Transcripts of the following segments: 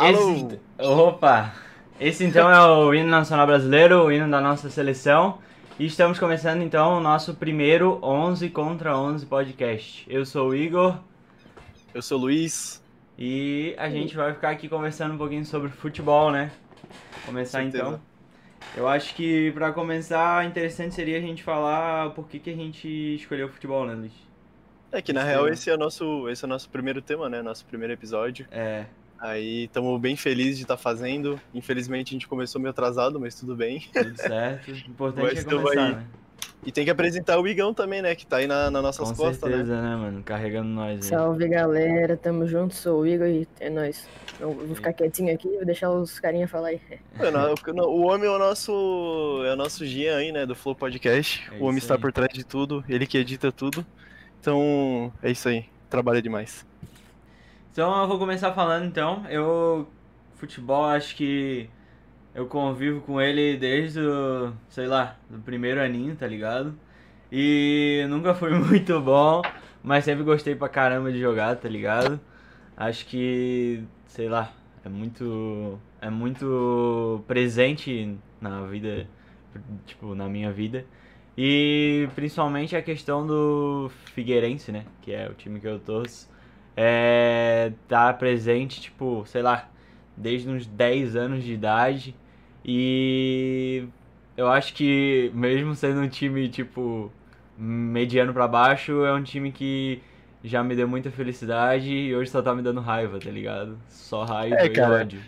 Alô! Esse, opa! Esse então é o hino nacional brasileiro, o hino da nossa seleção. E estamos começando então o nosso primeiro 11 contra 11 podcast. Eu sou o Igor Eu sou o Luiz. e a gente vai ficar aqui conversando um pouquinho sobre futebol, né? Começar então. Eu acho que pra começar, interessante seria a gente falar por que, que a gente escolheu o futebol, né, Luiz? É que na Sim. real esse é, o nosso, esse é o nosso primeiro tema, né? Nosso primeiro episódio. É, Aí estamos bem felizes de estar fazendo. Infelizmente a gente começou meio atrasado, mas tudo bem. tudo certo. O importante é começar, vai- né? E tem que apresentar o Igão também, né? Que tá aí na, nas nossas Com costas, né? certeza, né, mano? Carregando nós aí. Salve galera, tamo junto, sou o Igor e é nóis. Eu vou ficar quietinho aqui, vou deixar os carinha falar aí. Mano, o, o homem é o nosso. É o nosso Gian aí, né? Do Flow Podcast. É o homem está aí. por trás de tudo, ele que edita tudo. Então, é isso aí. Trabalha demais. Então eu vou começar falando então. Eu futebol acho que eu convivo com ele desde o, sei lá, do primeiro aninho, tá ligado? E nunca foi muito bom, mas sempre gostei pra caramba de jogar, tá ligado? Acho que, sei lá, é muito é muito presente na vida, tipo, na minha vida. E principalmente a questão do Figueirense, né, que é o time que eu torço é, tá presente, tipo, sei lá, desde uns 10 anos de idade. E eu acho que, mesmo sendo um time, tipo, mediano pra baixo, é um time que já me deu muita felicidade e hoje só tá me dando raiva, tá ligado? Só raiva É, e ódio.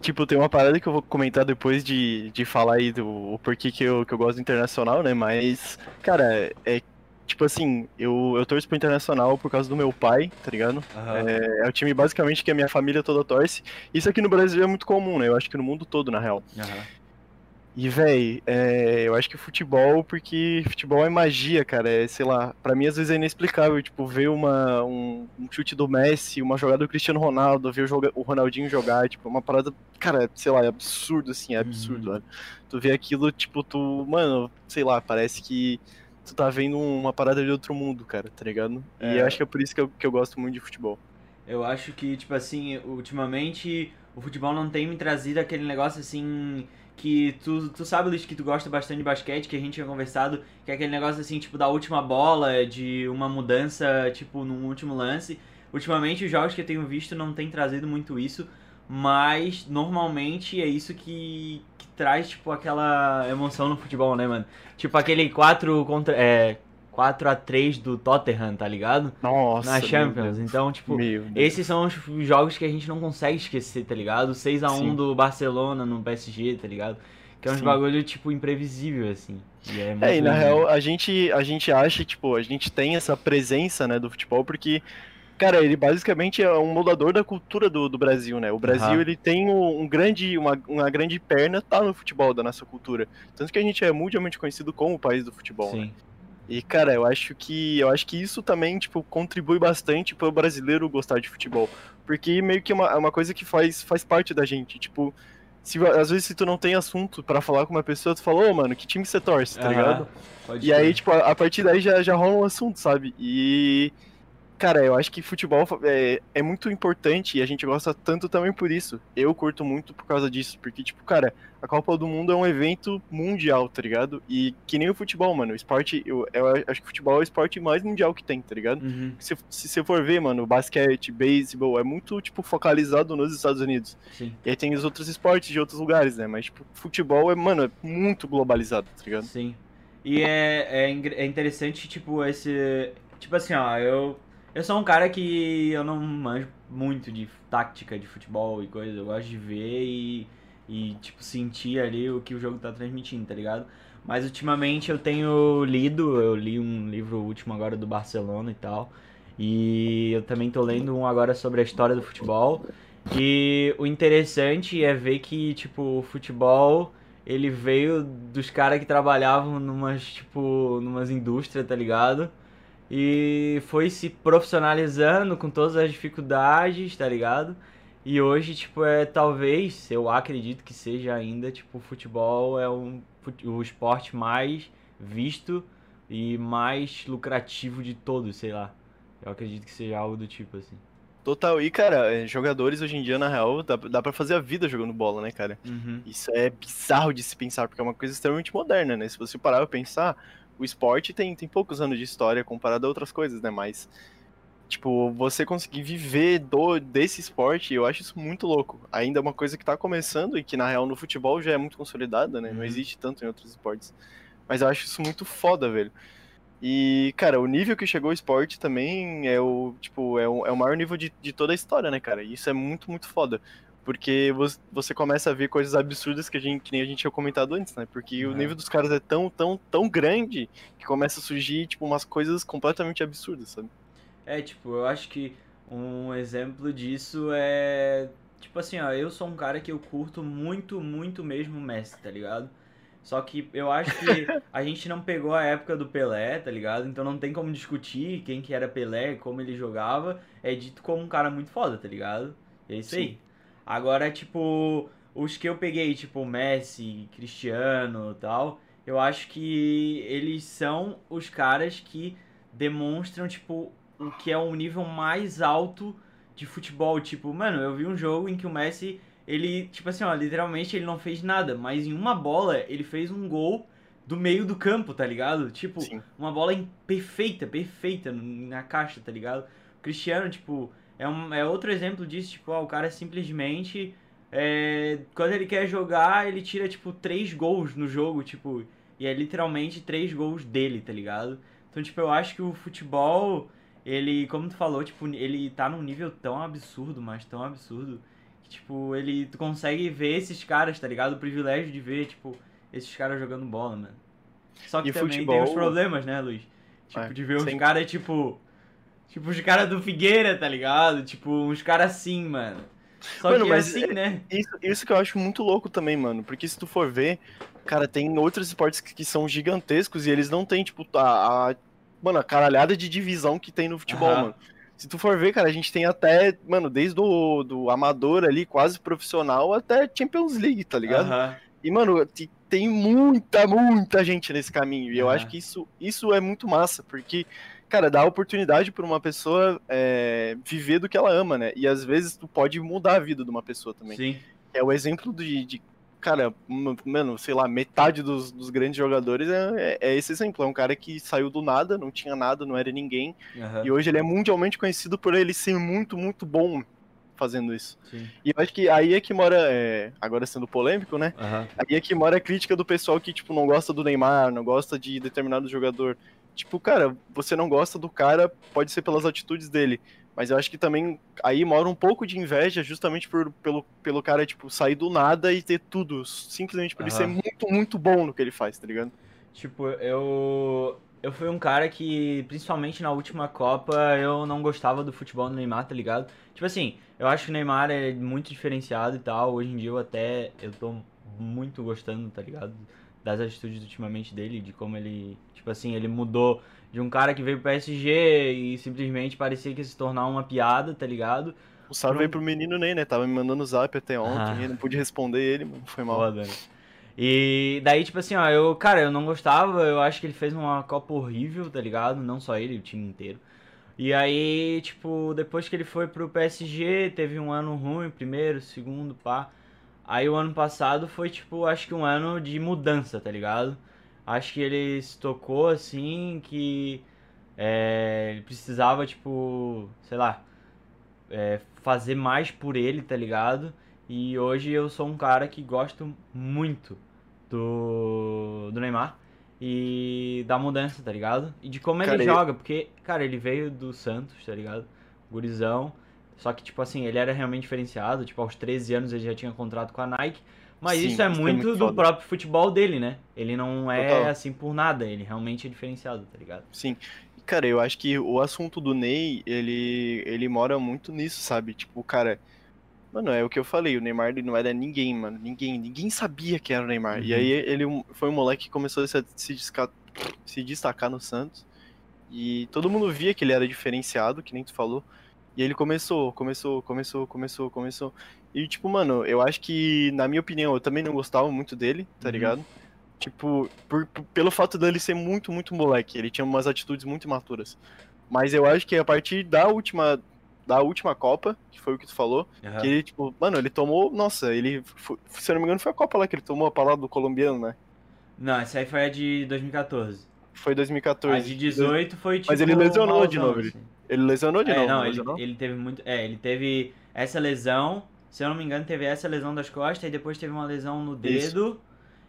Tipo, tem uma parada que eu vou comentar depois de, de falar aí do o porquê que eu, que eu gosto do Internacional, né? Mas, cara, é tipo assim, eu, eu torço pro Internacional por causa do meu pai, tá ligado? Aham. É, é o time basicamente que a minha família toda torce. Isso aqui no Brasil é muito comum, né? Eu acho que no mundo todo, na real. Aham. E, véi, é, eu acho que futebol, porque futebol é magia, cara. É, sei lá, pra mim às vezes é inexplicável, tipo, ver uma, um, um chute do Messi, uma jogada do Cristiano Ronaldo, ver o, joga- o Ronaldinho jogar, tipo, uma parada, cara, sei lá, é absurdo, assim, é absurdo, Uhum. Tu vê aquilo, tipo, tu, mano, sei lá, parece que tu tá vendo uma parada de outro mundo, cara, tá ligado? E É. eu acho que é por isso que eu, que eu gosto muito de futebol. Eu acho que, tipo assim, ultimamente o futebol não tem me trazido aquele negócio assim. Que tu, tu sabe, Luiz, que tu gosta bastante de basquete, que a gente tinha conversado, que é aquele negócio assim, tipo, da última bola, de uma mudança, tipo, num último lance. Ultimamente os jogos que eu tenho visto não tem trazido muito isso, mas normalmente é isso que traz, tipo, aquela emoção no futebol, né, mano? Tipo aquele 4 contra. É. 4 a 3 do Tottenham, tá ligado? Nossa, Na Champions. Então, tipo, esses são os jogos que a gente não consegue esquecer, tá ligado? 6x1 Sim. do Barcelona no PSG, tá ligado? Que é uns Sim. bagulho, tipo, imprevisível, assim. E é, É, e na real, a gente, a gente acha, tipo, a gente tem essa presença, né, do futebol, porque, cara, ele basicamente é um moldador da cultura do, do Brasil, né? O Brasil, Aham. ele tem um, um grande, uma, uma grande perna, tá no futebol, da nossa cultura. Tanto que a gente é mundialmente conhecido como o país do futebol, né? Sim. E, cara, eu acho que eu acho que isso também, tipo, contribui bastante pro brasileiro gostar de futebol. Porque meio que é uma, é uma coisa que faz, faz parte da gente. Tipo, se, às vezes se tu não tem assunto pra falar com uma pessoa, tu fala, ô, mano, que time você torce, tá Aham. ligado? Pode E aí, crer. tipo, a, a partir daí já, já rola um assunto, sabe? E. Cara, eu acho que futebol é, é muito importante e a gente gosta tanto também por isso. Eu curto muito por causa disso, porque, tipo, cara, a Copa do Mundo é um evento mundial, tá ligado? E que nem o futebol, mano. O esporte, eu, eu acho que o futebol é o esporte mais mundial que tem, tá ligado? Uhum. Se, se você for ver, mano, basquete, beisebol, é muito, tipo, focalizado nos Estados Unidos. Sim. E aí tem os outros esportes de outros lugares, né? Mas, tipo, futebol é, mano, é muito globalizado, tá ligado? Sim. E é, é, é interessante, tipo, esse. Tipo assim, ó, eu. Eu sou um cara que eu não manjo muito de tática de futebol e coisa. Eu gosto de ver e, e, tipo, sentir ali o que o jogo tá transmitindo, tá ligado? Mas ultimamente eu tenho lido, eu li um livro último agora do Barcelona e tal. E eu também tô lendo um agora sobre a história do futebol. E o interessante é ver que, tipo, o futebol ele veio dos caras que trabalhavam numas, tipo, numas indústrias, tá ligado? E foi se profissionalizando com todas as dificuldades, tá ligado? E hoje, tipo, é talvez, eu acredito que seja ainda, tipo, o futebol é um, o esporte mais visto e mais lucrativo de todos, sei lá. Eu acredito que seja algo do tipo, assim. Total. E, cara, é, jogadores hoje em dia, na real, dá, dá pra fazer a vida jogando bola, né, cara? Uhum. Isso é bizarro de se pensar, porque é uma coisa extremamente moderna, né? Se você parar pra pensar, o esporte tem, tem poucos anos de história comparado a outras coisas, né? Mas, tipo, você conseguir viver do, desse esporte, eu acho isso muito louco. Ainda é uma coisa que tá começando e que, na real, no futebol já é muito consolidada, né? Não Uhum. existe tanto em outros esportes. Mas eu acho isso muito foda, velho. E, cara, o nível que chegou o esporte também é o, tipo, é o, é o maior nível de, de toda a história, né, cara? E isso é muito, muito foda. Porque você, começa a ver coisas absurdas que, a gente, que nem a gente tinha comentado antes, né? Porque o Uhum. nível dos caras é tão, tão, tão grande que começa a surgir, tipo, umas coisas completamente absurdas, sabe? É, tipo, eu acho que um exemplo disso é. Tipo assim, ó, eu sou um cara que eu curto muito, muito mesmo o Messi, tá ligado? Só que eu acho que a gente não pegou a época do Pelé, tá ligado? Então não tem como discutir quem que era Pelé, como ele jogava. É dito como um cara muito foda, tá ligado? É isso Sim. aí. Agora, tipo, os que eu peguei, tipo, Messi, Cristiano tal, eu acho que eles são os caras que demonstram, tipo, o que é um nível mais alto de futebol. Tipo, mano, eu vi um jogo em que o Messi, ele, tipo assim, ó, literalmente ele não fez nada, mas em uma bola ele fez um gol do meio do campo, tá ligado? Tipo, Sim. uma bola perfeita, perfeita na caixa, tá ligado? O Cristiano, tipo, é, um, é outro exemplo disso, tipo, ó, o cara simplesmente. é, quando ele quer jogar, ele tira, tipo, três gols no jogo, tipo, e é literalmente três gols dele, tá ligado? Então, tipo, eu acho que o futebol, ele, como tu falou, tipo, ele tá num nível tão absurdo, mas tão absurdo, que, tipo, ele tu consegue ver esses caras, tá ligado? O privilégio de ver, tipo, esses caras jogando bola, mano. Só que E também tem futebol- os problemas, né, Luiz? Tipo, É, de ver sem- caras, tipo. Tipo, os caras do Figueira, tá ligado? Tipo, uns caras assim, mano. Só Mano, que mas assim, é- né? Isso, isso que eu acho muito louco também, mano. Porque se tu for ver, cara, tem outros esportes que, que são gigantescos e eles não têm, tipo, a, a- Mano, a caralhada de divisão que tem no futebol, Aham. mano. Se tu for ver, cara, a gente tem até, mano, desde o do amador ali, quase profissional, até Champions League, tá ligado? Aham. E, mano, te- tem muita, muita gente nesse caminho. E eu acho que isso, isso é muito massa, porque, cara, dá oportunidade pra uma pessoa é, viver do que ela ama, né? E às vezes tu pode mudar a vida de uma pessoa também. Sim. É o exemplo de, de, cara, mano, sei lá, metade dos, dos grandes jogadores é, é- é esse exemplo. É um cara que saiu do nada, não tinha nada, não era ninguém. Aham. E hoje ele é mundialmente conhecido por ele ser muito, muito bom fazendo isso. Sim. E eu acho que aí é que mora, é, agora sendo polêmico, né? Aham. Aí é que mora a crítica do pessoal que, tipo, não gosta do Neymar, não gosta de determinado jogador. Tipo, cara, você não gosta do cara, pode ser pelas atitudes dele. Mas eu acho que também aí mora um pouco de inveja, justamente por, pelo, pelo cara, tipo, sair do nada e ter tudo. Simplesmente por ele ser muito, muito bom no que ele faz, tá ligado? Tipo, eu. Eu fui um cara que, principalmente na última Copa, eu não gostava do futebol do Neymar, tá ligado? Tipo assim, eu acho que o Neymar é muito diferenciado e tal. Hoje em dia eu até. Eu tô muito gostando, tá ligado? Das atitudes ultimamente dele, de como ele. Tipo assim, ele mudou de um cara que veio pro PSG e simplesmente parecia que ia se tornar uma piada, tá ligado? O salve veio pro menino Ney, né? Tava me mandando zap até ontem, ah. não pude responder ele, mano. Foi mal. Foda, né? E daí, tipo assim, ó, eu, cara, eu não gostava, eu acho que ele fez uma Copa horrível, tá ligado? Não só ele, o time inteiro. E aí, tipo, depois que ele foi pro PSG, teve um ano ruim, primeiro, segundo, pá. Aí o ano passado foi, tipo, acho que um ano de mudança, tá ligado? Acho que ele se tocou assim que é, ele precisava, tipo, sei lá, é, fazer mais por ele, tá ligado? E hoje eu sou um cara que gosto muito do, do Neymar e da mudança, tá ligado? E de como cara, ele joga, porque, cara, ele veio do Santos, tá ligado? Gurizão. Só que, tipo assim, ele era realmente diferenciado. Tipo, aos 13 anos ele já tinha contrato com a Nike. Mas Sim, isso é muito, muito do foda. próprio futebol dele, né? Ele não é Total. assim por nada, ele realmente é diferenciado, tá ligado? Sim. Cara, eu acho que o assunto do Ney, ele, ele mora muito nisso, sabe? Tipo, cara. Mano, é o que eu falei, o Neymar ele não era ninguém, mano. Ninguém, ninguém sabia que era o Neymar. Uhum. E aí ele foi um moleque que começou a se, destacar, se destacar no Santos. E todo mundo via que ele era diferenciado, que nem tu falou. E ele começou, começou, começou, começou, começou. E, tipo, mano, eu acho que, na minha opinião, eu também não gostava muito dele, tá uhum. ligado? Tipo, por, por, pelo fato dele ser muito, muito moleque. Ele tinha umas atitudes muito imaturas. Mas eu acho que a partir da última da última Copa, que foi o que tu falou, uhum. que ele, tipo, mano, ele tomou. Nossa, ele. Foi, se eu não me engano, foi a Copa lá que ele tomou a palavra do colombiano, né? Não, essa aí foi a de 2014. Foi 2014. A de 18 foi tipo. Mas ele lesionou de novo. Assim. Ele lesionou de é, novo. Não, ele, ele teve muito. É, ele teve essa lesão se eu não me engano, teve essa lesão das costas e depois teve uma lesão no dedo Isso.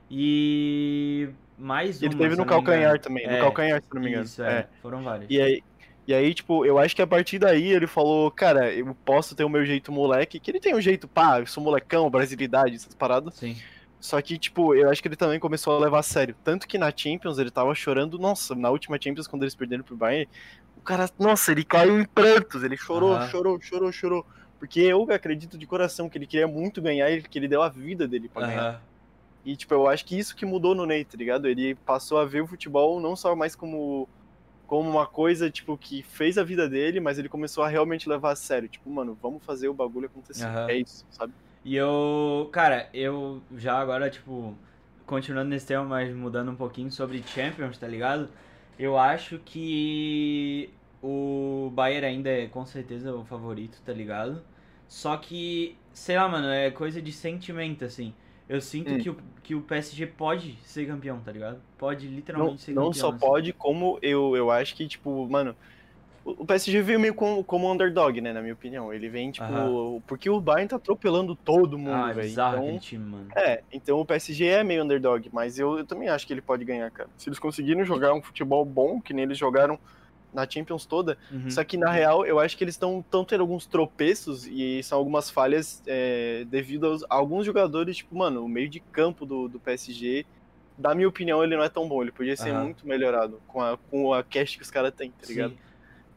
e mais uma. Ele teve no calcanhar também, é, no calcanhar, se não me engano. Isso, é, é. foram vários. E aí, e aí, tipo, eu acho que a partir daí ele falou, cara, eu posso ter o meu jeito moleque, que ele tem um jeito, pá, eu sou molecão, brasilidade, essas paradas. Sim. Só que, tipo, eu acho que ele também começou a levar a sério. Tanto que na Champions ele tava chorando, nossa, na última Champions, quando eles perderam pro Bayern, o cara, nossa, ele caiu em prantos, ele chorou, chorou, chorou, chorou. Porque eu acredito de coração que ele queria muito ganhar e que ele deu a vida dele pra ganhar. E, tipo, eu acho que isso que mudou no Ney, tá ligado? Ele passou a ver o futebol não só mais como, como uma coisa, tipo, que fez a vida dele, mas ele começou a realmente levar a sério. Tipo, mano, vamos fazer o bagulho acontecer. É isso, sabe? E eu, cara, eu já agora, tipo, continuando nesse tema, mas mudando um pouquinho sobre Champions, tá ligado? Eu acho que o Bayern ainda é com certeza o favorito, tá ligado? Só que, sei lá, mano, é coisa de sentimento, assim. Eu sinto hum. que, o, que o PSG pode ser campeão, tá ligado? Pode literalmente não, ser campeão. Não só assim. pode, como eu, eu acho que, tipo, mano, o PSG veio meio como, como underdog, né, na minha opinião. Ele vem, tipo, porque o Bayern tá atropelando todo mundo, ah, velho. Então, time, mano. É, então o PSG é meio underdog, mas eu, eu também acho que ele pode ganhar, cara. Se eles conseguirem jogar um futebol bom, que nem eles jogaram na Champions toda. Uhum. Só que na real, eu acho que eles estão tendo alguns tropeços e são algumas falhas é, devido aos, a alguns jogadores, tipo, mano, o meio de campo do, do PSG, da minha opinião, ele não é tão bom. Ele podia ser uhum. muito melhorado com a, com a cast que os caras têm, tá ligado? Sim.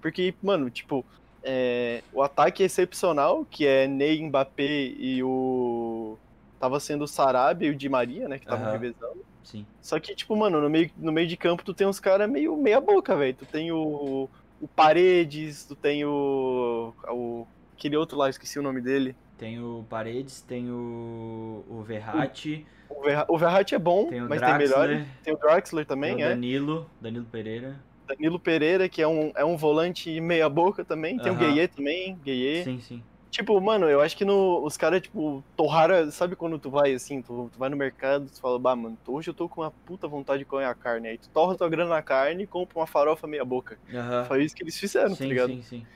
Porque, mano, tipo, é, o ataque é excepcional, que é Ney, Mbappé e o. Tava sendo o Sarabia e o Di Maria, né? Que estavam uhum. revezando. Sim. Só que, tipo, mano, no meio, no meio de campo tu tem uns caras meio meia boca, velho. Tu tem o, o Paredes, tu tem o, o. aquele outro lá, esqueci o nome dele. Tem o Paredes, tem o. o Verratti. O, Verra, o Verratti é bom, tem mas Draxler, tem melhor. Tem o Draxler também, tem o é. Danilo, Danilo Pereira. Danilo Pereira, que é um, é um volante meia boca também. Tem uh -huh. o Gueye também, Gueye. Sim, sim. Tipo, mano, eu acho que no, os caras, tipo, torraram. Sabe quando tu vai assim, tu, tu vai no mercado, tu fala, bah, mano, hoje eu tô com uma puta vontade de comer a carne. Aí tu torra tua grana na carne e compra uma farofa meia boca. Uhum. Foi isso que eles fizeram, tá sim, tá ligado? Sim, sim.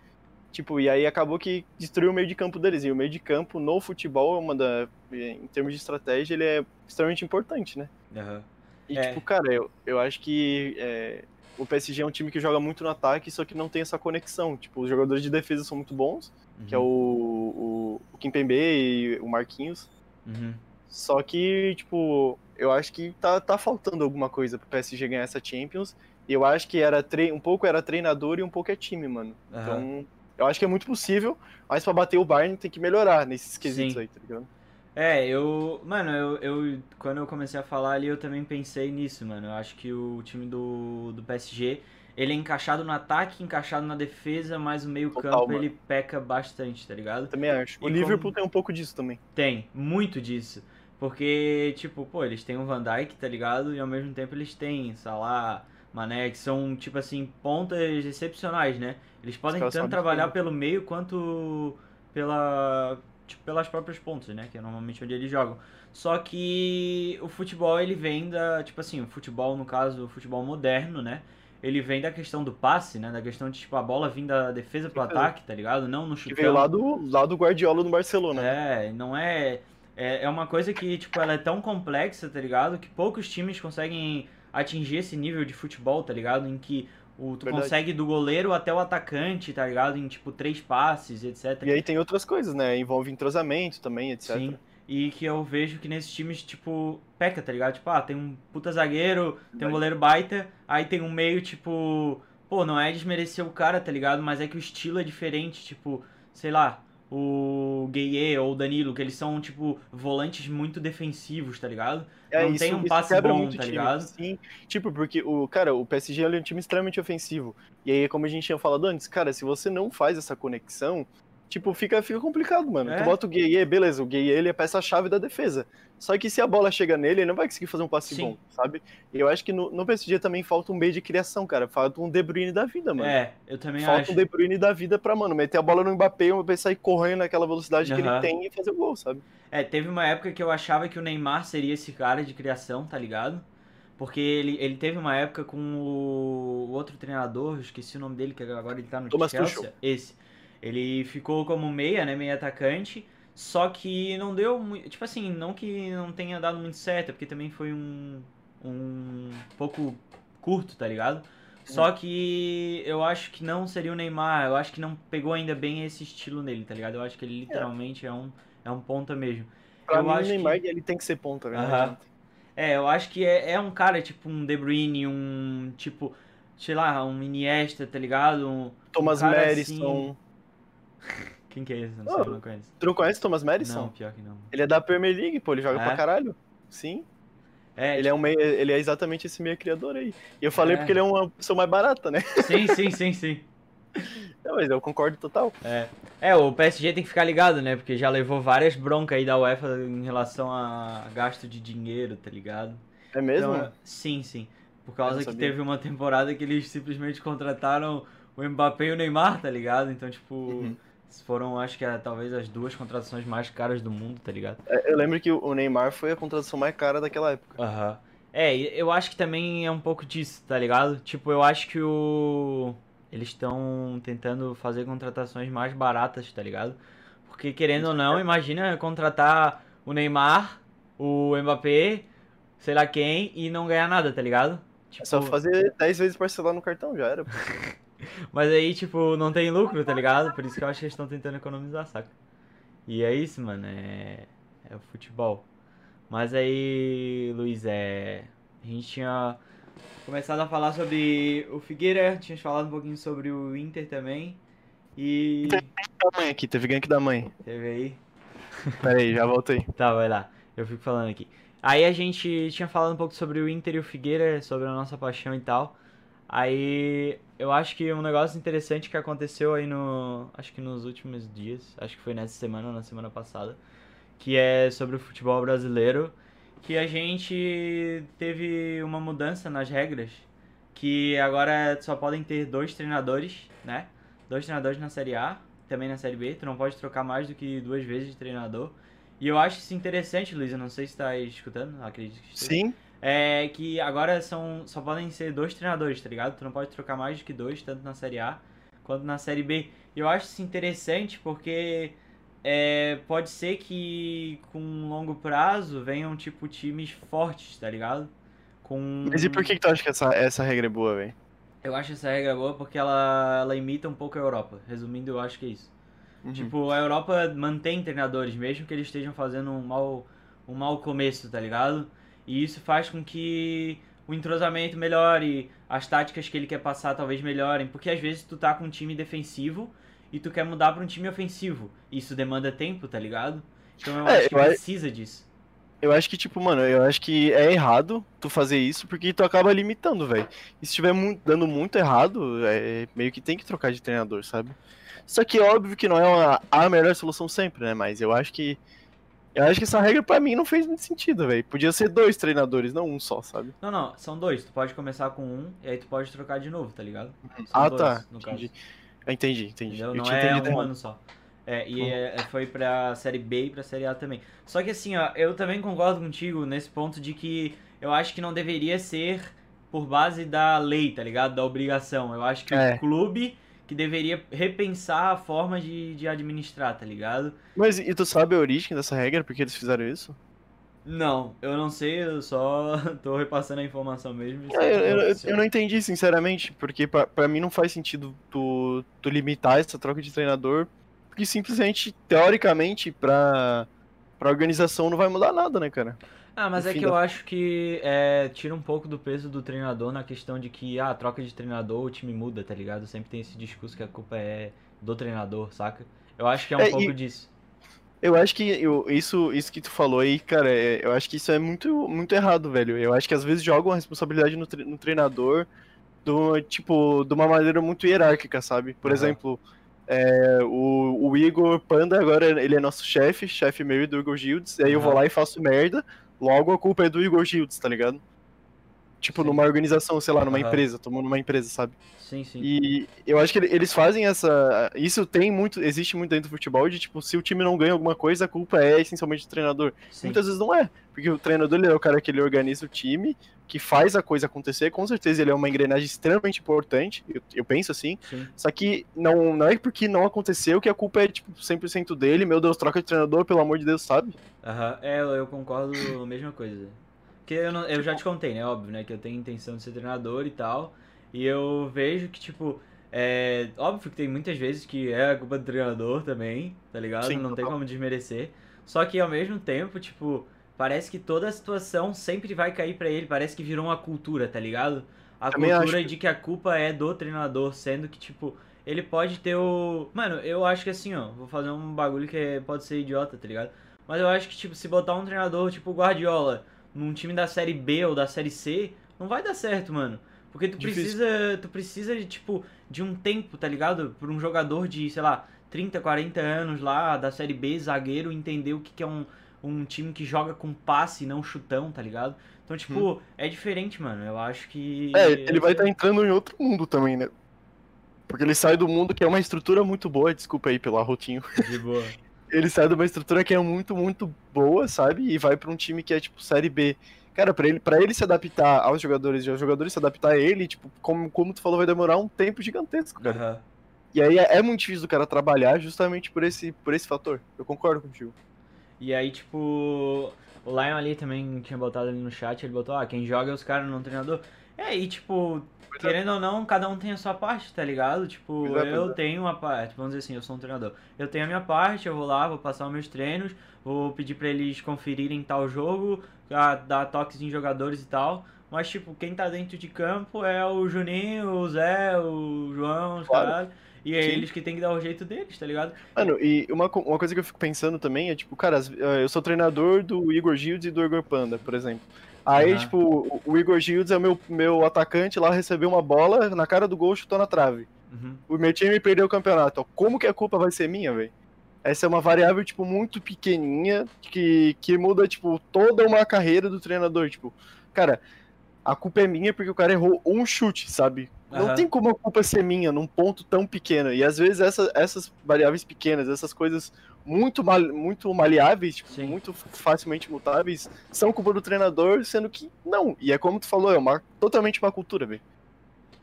Tipo, e aí acabou que destruiu o meio de campo deles. E o meio de campo no futebol, é uma da, em termos de estratégia, ele é extremamente importante, né? Uhum. E, é. tipo, cara, eu, eu acho que é, o PSG é um time que joga muito no ataque, só que não tem essa conexão. Tipo, os jogadores de defesa são muito bons, que é o, o, o Kimpembe e o Marquinhos. Uhum. Só que, tipo, eu acho que tá, tá faltando alguma coisa pro PSG ganhar essa Champions. E eu acho que era tre... um pouco era treinador e um pouco é time, mano. Aham. Então, eu acho que é muito possível, mas pra bater o Bayern tem que melhorar nesses quesitos Sim. aí, tá ligado? É, eu. Mano, eu, eu. Quando eu comecei a falar ali, eu também pensei nisso, mano. Eu acho que o time do, do PSG. Ele é encaixado no ataque, encaixado na defesa, mas o meio-campo ele peca bastante, tá ligado? Também acho. O E Liverpool como- tem um pouco disso também. Tem, muito disso. Porque, tipo, pô, eles têm o Van Dijk, tá ligado? E ao mesmo tempo eles têm Salah, Mané, que são, tipo assim, pontas excepcionais, né? Eles podem tanto trabalhar pelo meio quanto pela, tipo, pelas próprias pontas, né? Que é normalmente onde eles jogam. Só que o futebol, ele vem da, tipo assim, o futebol, no caso, o futebol moderno, né? Ele vem da questão do passe, né? Da questão de, tipo, a bola vir da defesa pro ataque, tá ligado? Não no Que chutão. veio lá do, lá do Guardiola no Barcelona. né? É, não é, é. É uma coisa que, tipo, ela é tão complexa, tá ligado? Que poucos times conseguem atingir esse nível de futebol, tá ligado? Em que o, tu Verdade. consegue do goleiro até o atacante, tá ligado? Em, tipo, três passes, etc. E aí tem outras coisas, né? Envolve entrosamento também, etc. Sim. E que eu vejo que nesses times, tipo, peca, tá ligado? Tipo, ah, tem um puta zagueiro, tem um goleiro baita, aí tem um meio, tipo. Pô, não é desmerecer o cara, tá ligado? Mas é que o estilo é diferente, tipo, sei lá, o Gueye ou o Danilo, que eles são, tipo, volantes muito defensivos, tá ligado? É, Não tem um passe bom, tá time. ligado? Sim, tipo, porque o, cara, o PSG é um time extremamente ofensivo. E aí, como a gente tinha falado antes, cara, se você não faz essa conexão, tipo, fica, fica complicado, mano. É. Tu bota o Gueye, beleza, o Gueye ele é peça-chave da defesa. Só que se a bola chega nele, ele não vai conseguir fazer um passe Sim. bom, sabe? E eu acho que no, no PSG também falta um meio de criação, cara. Falta um De Bruyne da vida, mano. É, eu também Falta acho. um De Bruyne da vida pra, mano, meter a bola no Mbappé, o Mbappé sair correndo naquela velocidade que Aham. ele tem e fazer o gol, sabe? É, teve uma época que eu achava que o Neymar seria esse cara de criação, tá ligado? Porque ele, ele teve uma época com o, outro treinador, eu esqueci o nome dele, que agora ele tá no Thomas Chelsea. Tuchel. Esse. Ele ficou como meia, né, meia atacante, só que não deu muito, tipo assim, não que não tenha dado muito certo, é porque também foi um, um pouco curto, tá ligado? Só que eu acho que não seria o Neymar, eu acho que não pegou ainda bem esse estilo nele, tá ligado? Eu acho que ele literalmente é um, é um ponta mesmo. Pra Eu mim, o acho Neymar, que- ele tem que ser ponta, adianta. É, eu acho que é, é um cara tipo um De Bruyne, um tipo, sei lá, um Iniesta, tá ligado? Um, Thomas cara Madison. Quem que é esse? Não Oh, sei, não conheço. Tu não conhece Thomas Madison? Não, pior que não. Ele é da Premier League, pô, ele joga É? pra caralho. Sim. É, Ele é, um meio, ele é exatamente esse meio criador aí. E eu falei É. porque ele é uma pessoa mais barata, né? sim, sim, sim, sim. Não, mas eu concordo total. É. é, o PSG tem que ficar ligado, né? Porque já levou várias broncas aí da UEFA em relação a gasto de dinheiro, tá ligado? É mesmo? Então, sim, sim. Por causa que teve uma temporada que eles simplesmente contrataram o Mbappé e o Neymar, tá ligado? Então, tipo, Uhum. Foram, acho que, é, talvez as duas contratações mais caras do mundo, tá ligado? É, Eu lembro que o Neymar foi a contratação mais cara daquela época. Aham. É, e eu acho que também é um pouco disso, tá ligado? Tipo, eu acho que o. Eles estão tentando fazer contratações mais baratas, tá ligado? Porque querendo ou não, imagina contratar o Neymar, o Mbappé, sei lá quem, e não ganhar nada, tá ligado? É só Tipo, fazer 10 vezes parcelar no cartão, já era. Mas aí, tipo, não tem lucro, tá ligado? Por isso que eu acho que eles estão tentando economizar, saca? E é isso, mano. É, é o futebol. Mas aí, Luiz, é. A gente tinha começado a falar sobre o Figueira, tinha falado um pouquinho sobre o Inter também. E. Da mãe aqui, teve gank da mãe. Teve aí. Pera aí, já voltei. Tá, vai lá. Eu fico falando aqui. Aí a gente tinha falado um pouco sobre o Inter e o Figueira, sobre a nossa paixão e tal. Aí eu acho que um negócio interessante que aconteceu aí no. Acho que nos últimos dias, acho que foi nessa semana ou na semana passada, que é sobre o futebol brasileiro, que a gente teve uma mudança nas regras, que agora só podem ter dois treinadores, né? Dois treinadores na Série A, também na Série B, tu não pode trocar mais do que duas vezes de treinador. E eu acho isso interessante, Luiz, eu não sei se tá escutando, acredito que esteja. Sim, É que agora são só podem ser dois treinadores, tá ligado? Tu não pode trocar mais do que dois, tanto na Série A quanto na Série B. Eu acho isso interessante porque é, pode ser que com um longo prazo venham, tipo, times fortes, tá ligado? Com... mas e por que, que tu acha que essa, essa regra é boa, velho? Eu acho essa regra boa porque ela, ela imita um pouco a Europa. Resumindo, eu acho que é isso. Uhum. Tipo, a Europa mantém treinadores, mesmo que eles estejam fazendo um mau, um mau começo, tá ligado? E isso faz com que o entrosamento melhore, as táticas que ele quer passar talvez melhorem, porque às vezes tu tá com um time defensivo e tu quer mudar para um time ofensivo. Isso demanda tempo, tá ligado? Então eu É, acho que eu precisa disso. Eu acho que, tipo, mano, eu acho que é errado tu fazer isso porque tu acaba limitando, velho. E se estiver mu- dando muito errado, é, meio que tem que trocar de treinador, sabe? Só que óbvio que não é uma- a melhor solução sempre, né? Mas eu acho que. Eu acho que essa regra pra mim não fez muito sentido, velho. Podia ser dois treinadores, não um só, sabe? Não, não, são dois. Tu pode começar com um e aí tu pode trocar de novo, tá ligado? São ah, dois, tá. No Entendi. caso. Eu entendi, entendi. Entendeu? Eu Não tinha é entendido um ano só. É, e Uhum. é, foi pra série B e pra série A também. Só que assim, ó, eu também concordo contigo nesse ponto de que eu acho que não deveria ser por base da lei, tá ligado? Da obrigação. Eu acho que É. o clube que deveria repensar a forma de, de administrar, tá ligado? Mas e tu sabe a origem dessa regra? Por que eles fizeram isso? Não, eu não sei, eu só tô repassando a informação mesmo. É, eu, eu- eu- não entendi, sinceramente, porque pra, pra mim não faz sentido tu, tu limitar essa troca de treinador, porque simplesmente, teoricamente, pra, pra organização não vai mudar nada, né, cara? Ah, mas é que da- eu acho que é, tira um pouco do peso do treinador na questão de que, ah, troca de treinador, o time muda, tá ligado? Sempre tem esse discurso que a culpa é do treinador, saca? Eu acho que é um É, e- pouco disso. Eu acho que eu- isso, isso que tu falou aí, cara, é- eu acho que isso é muito, muito errado, velho. Eu acho que às vezes jogam a responsabilidade no, tre- no treinador do, tipo, de uma maneira muito hierárquica, sabe? Por Aham. exemplo, é, o, o Igor Panda agora ele é nosso chefe, chefe meu do Igor Gildes, e aí eu vou lá e faço merda, logo a culpa é do Igor Gildes, tá ligado? Tipo, Sim. numa organização, sei lá, numa Aham. empresa, tomando numa empresa, sabe? Sim, sim. E eu acho que ele- eles fazem essa. Isso tem muito. Existe muito dentro do futebol de tipo, se o time não ganha alguma coisa, a culpa é essencialmente do treinador. sim. Muitas vezes não é. Porque o treinador ele é o cara que ele organiza o time, que faz a coisa acontecer. Com certeza ele é uma engrenagem extremamente importante. Eu, eu penso assim. sim. Só que não, não é porque não aconteceu que a culpa é, tipo, 100% dele. Meu Deus, troca de treinador, pelo amor de Deus, sabe? Aham, É, eu eu concordo a mesma coisa. Porque eu, não- eu já te contei, né? Óbvio, né? Que eu tenho intenção de ser treinador e tal. E eu vejo que, tipo, é óbvio que tem muitas vezes que é a culpa do treinador também, tá ligado? Sim, não tem como desmerecer. Só que ao mesmo tempo, tipo, parece que toda a situação sempre vai cair pra ele. Parece que virou uma cultura, tá ligado? A Também cultura acho. de que a culpa é do treinador, sendo que, tipo, ele pode ter o. Mano, eu acho que assim, ó, vou fazer um bagulho que é- pode ser idiota, tá ligado? Mas eu acho que, tipo, se botar um treinador tipo Guardiola num time da série B ou da série C, não vai dar certo, mano. Porque tu Difícil. precisa. Tu precisa de, tipo, de um tempo, tá ligado? Por um jogador de, sei lá, 30, 40 anos lá, da série B, zagueiro, entender o que, que é um, um time que joga com passe e não chutão, tá ligado? Então, tipo, é diferente, mano. Eu acho que. É, ele vai estar entrando em outro mundo também, né? Porque ele sai do mundo que é uma estrutura muito boa, desculpa aí pelo arrotinho. De boa. ele sai de uma estrutura que é muito, muito boa, sabe? E vai pra um time que é tipo série B. Cara, pra ele, pra ele se adaptar aos jogadores e os jogadores se adaptar a ele, tipo, como, como tu falou, vai demorar um tempo gigantesco, cara. Aham. E aí é, é muito difícil do cara trabalhar justamente por esse, por esse fator. Eu concordo contigo. E aí, tipo, o Lion ali também tinha botado ali no chat, ele botou, ah, quem joga é os caras, não o treinador. É, e tipo, querendo ou não, cada um tem a sua parte, tá ligado? Tipo, é, eu é. tenho uma parte, vamos dizer assim, eu sou um treinador. Eu tenho a minha parte, eu vou lá, vou passar os meus treinos, vou pedir pra eles conferirem tal jogo, dar toques em jogadores e tal. Mas, tipo, quem tá dentro de campo é o Juninho, o Zé, o João, os Claro. caras. E é Sim. eles que tem que dar o jeito deles, tá ligado? Mano, e uma, uma coisa que eu fico pensando também é, tipo, cara, eh, eu sou treinador do Igor Gildes e do Igor Panda, por exemplo. Aí, Aham. tipo, o- Igor Gildes é o meu, meu atacante lá, recebeu uma bola na cara do gol, chutou na trave. Uhum. o meu time perdeu o campeonato. Como que a culpa vai ser minha, velho? Essa é uma variável, tipo, muito pequenininha que, que muda, tipo, toda uma carreira do treinador. Tipo, cara, a culpa é minha porque o cara errou um chute, sabe? Não tem como a culpa ser minha num ponto tão pequeno. E às vezes essa- essas variáveis pequenas, essas coisas muito, mal, muito maleáveis, tipo, muito facilmente mutáveis, são culpa do treinador, sendo que não. E é como tu falou, é uma, totalmente uma cultura, velho.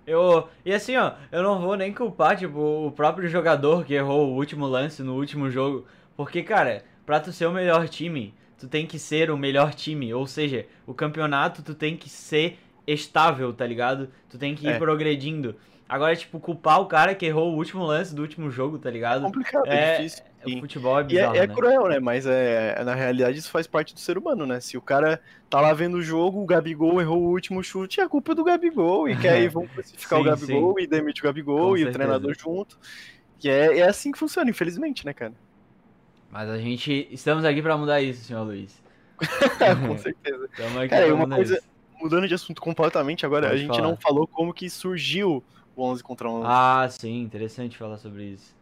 Eu, e assim, ó, eu não vou nem culpar, tipo, o próprio jogador que errou o último lance no último jogo. Porque, cara, pra tu ser o melhor time, tu tem que ser o melhor time. Ou seja, o campeonato tu tem que ser estável, tá ligado? Tu tem que ir É. progredindo. Agora, tipo, culpar o cara que errou o último lance do último jogo, tá É ligado? complicado, é, É, difícil. O sim. futebol é E bizarro, é, é né? cruel, né? Mas é, na realidade isso faz parte do ser humano, né? Se o cara tá lá vendo o jogo, o Gabigol errou o último chute, é a culpa do Gabigol. E que aí vão crucificar o Sim, Gabigol e demite o Gabigol Com e certeza. o treinador junto. E é, é assim que funciona, infelizmente, né, cara? Mas a gente. Estamos aqui pra mudar isso, senhor Luiz. Com certeza. Estamos aqui Cara, e pra uma mudar coisa- isso. Mudando de assunto completamente agora, Pode a gente falar. não falou como que surgiu o 11 contra 11. Ah, sim, interessante falar sobre isso.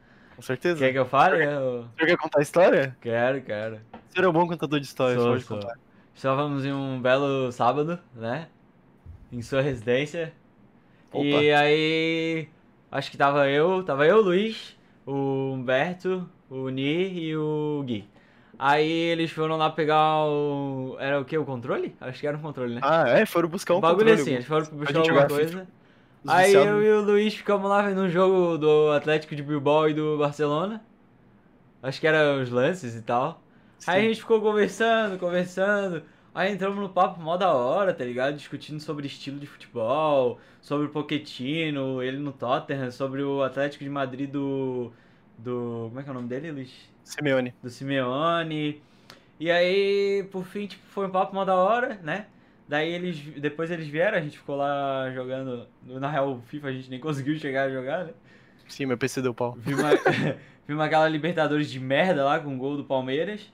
Com certeza. Quer que eu fale? Eu Você quer contar a história? quero, quero. Você era um bom contador de histórias, Sou, pode sou. contar. Estávamos em um belo sábado, né? Em sua residência. Opa. E aí. Acho que tava eu, tava eu, o Luiz, o Humberto, o Ni e o Gui. Aí eles foram lá pegar o. Era o que? O controle? Acho que era um controle, né? Ah, é? Foram buscar um um bagulho controle, assim, eles foram buscar alguma jogar FIFA. Os Aí viciados. eu e o Luiz ficamos lá vendo um jogo do Atlético de Bilbao e do Barcelona. Acho que era os lances e tal. Aí a Sim. gente ficou conversando, conversando. Aí entramos no papo mó da hora, tá ligado? Discutindo sobre estilo de futebol, sobre o Pochettino, ele no Tottenham, sobre o Atlético de Madrid do. do. Como é que é o nome dele, Luiz? Simeone. do Simeone. E aí, por fim, tipo, foi um papo mó da hora, né? Daí eles, depois eles vieram, a gente ficou lá jogando. Na real, o FIFA a gente nem conseguiu chegar a jogar, né? Sim, meu PC deu pau. Vimos, a- vimos aquela Libertadores de merda lá com o gol do Palmeiras.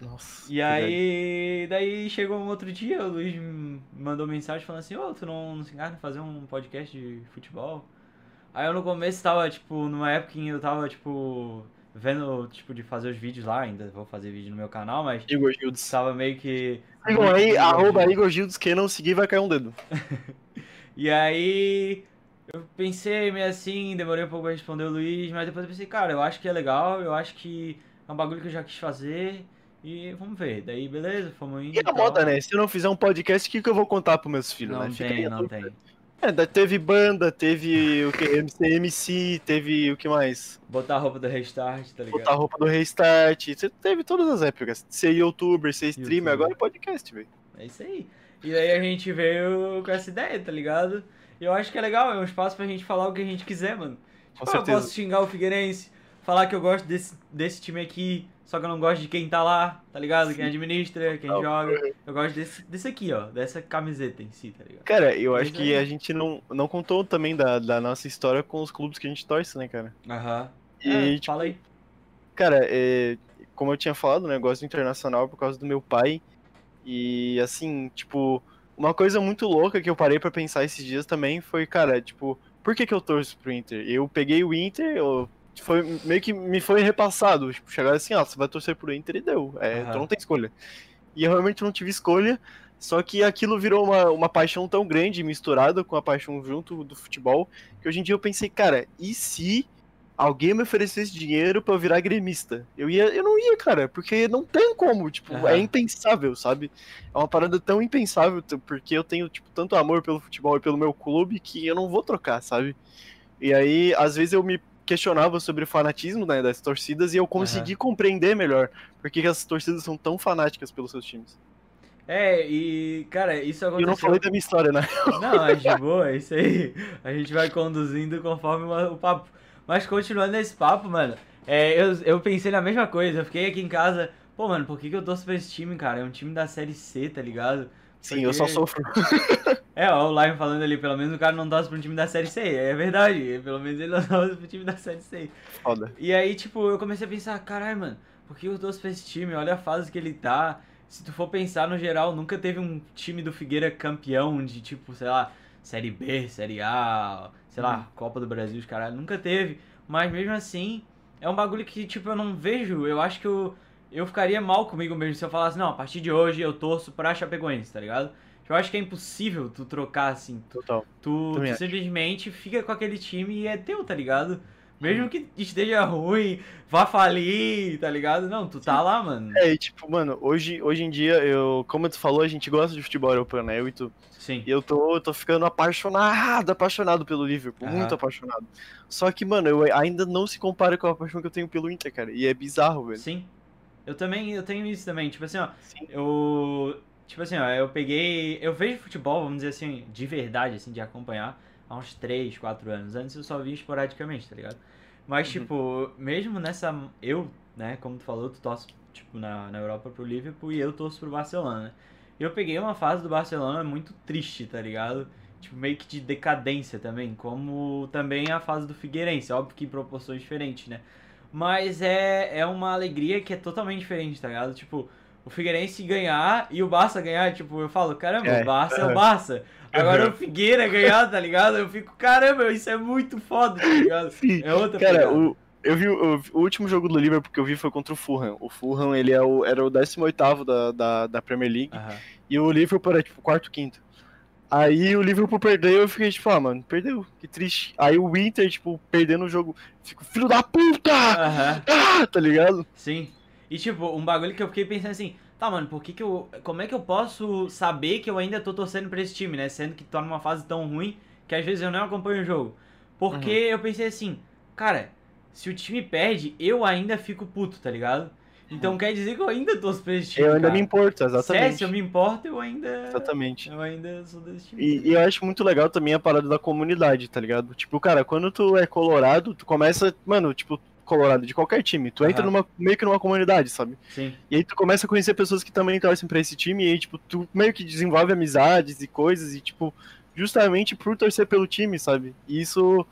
Nossa. E aí, daí chegou um outro dia, o Luiz me mandou mensagem falando assim: Ô, tu não, não se encarna em fazer um podcast de futebol? Aí eu no começo tava, tipo, numa época em que eu tava, tipo, vendo, tipo, de fazer os vídeos lá, ainda vou fazer vídeo no meu canal, mas Igor Gildes. tava meio que. Sigam aí, arroba Gildes. Igor Gildes, quem não seguir vai cair um dedo. E aí eu pensei meio assim, demorei um pouco pra responder o Luiz, mas depois eu pensei, cara, eu acho que é legal, eu acho que é um bagulho que eu já quis fazer. E vamos ver. Daí, beleza, fomos indo. E a moda, né? Se eu não fizer um podcast, o que, que eu vou contar pros meus filhos, Não né? Tem, aí a não tem. É, teve banda, teve o que? MC, MC, teve o que mais? Botar a roupa do restart, tá ligado? Botar a roupa do restart. Você teve todas as épocas. Ser youtuber, ser streamer, agora é podcast, velho. É isso aí. E daí a gente veio com essa ideia, tá ligado? E eu acho que é legal, é um espaço pra gente falar o que a gente quiser, mano. Tipo, eu posso xingar o Figueirense, falar que eu gosto desse, desse time aqui, só que eu não gosto de quem tá lá, tá ligado? Quem administra, quem Não, joga. Eu gosto desse, desse aqui, ó, dessa camiseta em si, tá ligado? Cara, eu acho que a gente não, não contou também da, da nossa história com os clubes que a gente torce, né, cara? Aham. E, É, tipo, fala aí. Cara, é, como eu tinha falado, né, eu gosto do internacional por causa do meu pai. E assim, tipo, uma coisa muito louca que eu parei pra pensar esses dias também foi, cara, tipo, por que que eu torço pro Inter? Eu peguei o Inter, eu, foi meio que me foi repassado, tipo, chegaram assim, ó, você vai torcer pro Inter e deu, é, Aham. tu não tem escolha. E eu realmente não tive escolha, só que aquilo virou uma, uma paixão tão grande, misturada com a paixão junto do futebol, que hoje em dia eu pensei, cara, e se alguém me oferecesse dinheiro pra eu virar gremista. Eu ia, eu não ia, cara, porque não tem como, tipo, Aham. é impensável, sabe? É uma parada tão impensável, porque eu tenho, tipo, tanto amor pelo futebol e pelo meu clube que eu não vou trocar, sabe? E aí, às vezes eu me questionava sobre o fanatismo né, das torcidas e eu consegui compreender melhor porque que as torcidas são tão fanáticas pelos seus times. É, e, cara, isso aconteceu... eu não falei da minha história, né? Não, é de boa, é isso aí. A gente vai conduzindo conforme o papo. Mas continuando esse papo, mano, é, eu, eu pensei na mesma coisa. Eu fiquei aqui em casa, pô, mano, por que, que eu torço pra esse time, cara? É um time da Série C, tá ligado? Sim, eu só Porque- sofro. É, ó, o Live falando ali, pelo menos o cara não torce um time da Série C. É verdade, pelo menos ele não torce pro time da Série C. Foda. E aí, tipo, eu comecei a pensar, caralho, mano, por que eu torço pra esse time? Olha a fase que ele tá. Se tu for pensar no geral, nunca teve um time do Figueira campeão de tipo, sei lá, Série B, Série A, sei lá, Copa do Brasil, os caralho. Nunca teve. Mas mesmo assim, é um bagulho que, tipo, eu não vejo. Eu acho que eu, eu ficaria mal comigo mesmo se eu falasse, não, a partir de hoje eu torço pra Chapecoense, tá ligado? Eu acho que é impossível tu trocar assim. Total. Tu, tu simplesmente fica com aquele time e é teu, tá ligado? Mesmo que esteja ruim, vá falir, tá ligado? Não, tu tá lá, mano. É, e tipo, mano, hoje, hoje em dia, eu, como tu falou, a gente gosta de futebol europeu, né? Eu e tu. Sim. E eu tô, eu tô ficando apaixonado, apaixonado pelo Liverpool, Aham. muito apaixonado. Só que, mano, eu ainda não se compara com a paixão que eu tenho pelo Inter, cara. E é bizarro, velho. Sim. Eu também, eu tenho isso também. Tipo assim, ó, Sim. eu tipo assim, ó, eu peguei. Eu vejo futebol, vamos dizer assim, de verdade, assim, de acompanhar, há uns 3, 4 anos. Antes eu só via esporadicamente, tá ligado? Mas, Uhum. tipo, mesmo nessa. Eu, né, como tu falou, tu torce, tipo, na, na Europa pro Liverpool e eu torço pro Barcelona, né? Eu peguei uma fase do Barcelona muito triste, tá ligado? Tipo, meio que de decadência também, como também a fase do Figueirense, óbvio que em proporções diferentes, né? Mas é, é uma alegria que é totalmente diferente, tá ligado? Tipo, o Figueirense ganhar e o Barça ganhar, tipo, eu falo, caramba, É, o Barça é o aham. Barça. Agora Aham. o Figueira ganhar, tá ligado? Eu fico, caramba, isso é muito foda, tá ligado? Sim. É outra Cara, pegada. o, eu vi o, o último jogo do Liverpool que eu vi foi contra o Fulham. O Fulham, ele é o, era o 18º da, da, da Premier League. Aham. E o Liverpool era, tipo, quarto, quinto. Aí o Liverpool perdeu eu fiquei, tipo, ah, mano, perdeu. Que triste. Aí o Winter, tipo, perdendo o jogo. Fico, filho da puta! Aham. Ah, tá ligado? Sim. E tipo, um bagulho que eu fiquei pensando assim, tá, mano, por que que eu. Como é que eu posso saber que eu ainda tô torcendo pra esse time, né? Sendo que tá numa fase tão ruim que às vezes eu não acompanho o jogo. Porque Uhum. eu pensei assim, cara, se o time perde, eu ainda fico puto, tá ligado? Então quer dizer que eu ainda torço pra esse time. Uhum. eu ainda cara. me importo, Se, é, exatamente. se eu me importo, eu ainda. Exatamente. Eu ainda sou desse time. E, e eu acho muito legal também a parada da comunidade, tá ligado? Tipo, cara, quando tu é colorado, tu começa, mano, tipo, colorado de qualquer time, tu entra numa, meio que numa comunidade, sabe? Sim. E aí tu começa a conhecer pessoas que também torcem pra esse time, e aí, tipo, tu meio que desenvolve amizades e coisas, e, tipo, justamente por torcer pelo time, sabe? E isso,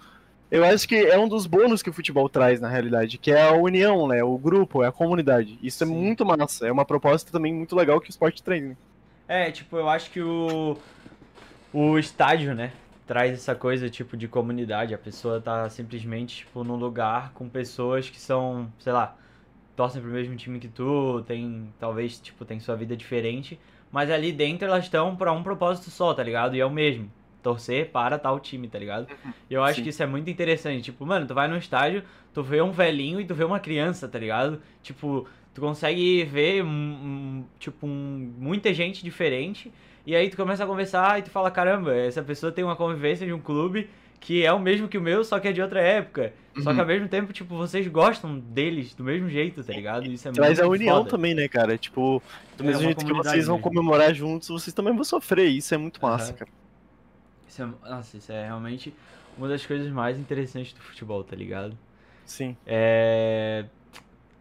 eu acho que é um dos bônus que o futebol traz, na realidade, que é a união, né? O grupo, é a comunidade. Isso é Sim. muito massa, é uma proposta também muito legal que o esporte traz, né? É, tipo, eu acho que o, o estádio, né, traz essa coisa, tipo, de comunidade. A pessoa tá simplesmente, tipo, num lugar com pessoas que são, sei lá, torcem pro mesmo time que tu, tem, talvez, tipo, tem sua vida diferente, mas ali dentro elas estão pra um propósito só, tá ligado? E é o mesmo. Torcer para tal time, tá ligado? E eu acho Sim. que isso é muito interessante. Tipo, mano, tu vai no estádio, tu vê um velhinho e tu vê uma criança, tá ligado? Tipo, tu consegue ver, um, um- tipo, um- muita gente diferente. E aí tu começa a conversar e tu fala, caramba, essa pessoa tem uma convivência de um clube que é o mesmo que o meu, só que é de outra época. Só Uhum. que ao mesmo tempo, tipo, vocês gostam deles do mesmo jeito, tá ligado? Isso é Traz muito a união foda. também, né, cara? Tipo, do É mesmo jeito que vocês vão comemorar juntos, vocês também vão sofrer. Isso é muito massa, Aham. cara. Isso é, nossa, isso é realmente uma das coisas mais interessantes do futebol, tá ligado? Sim. É.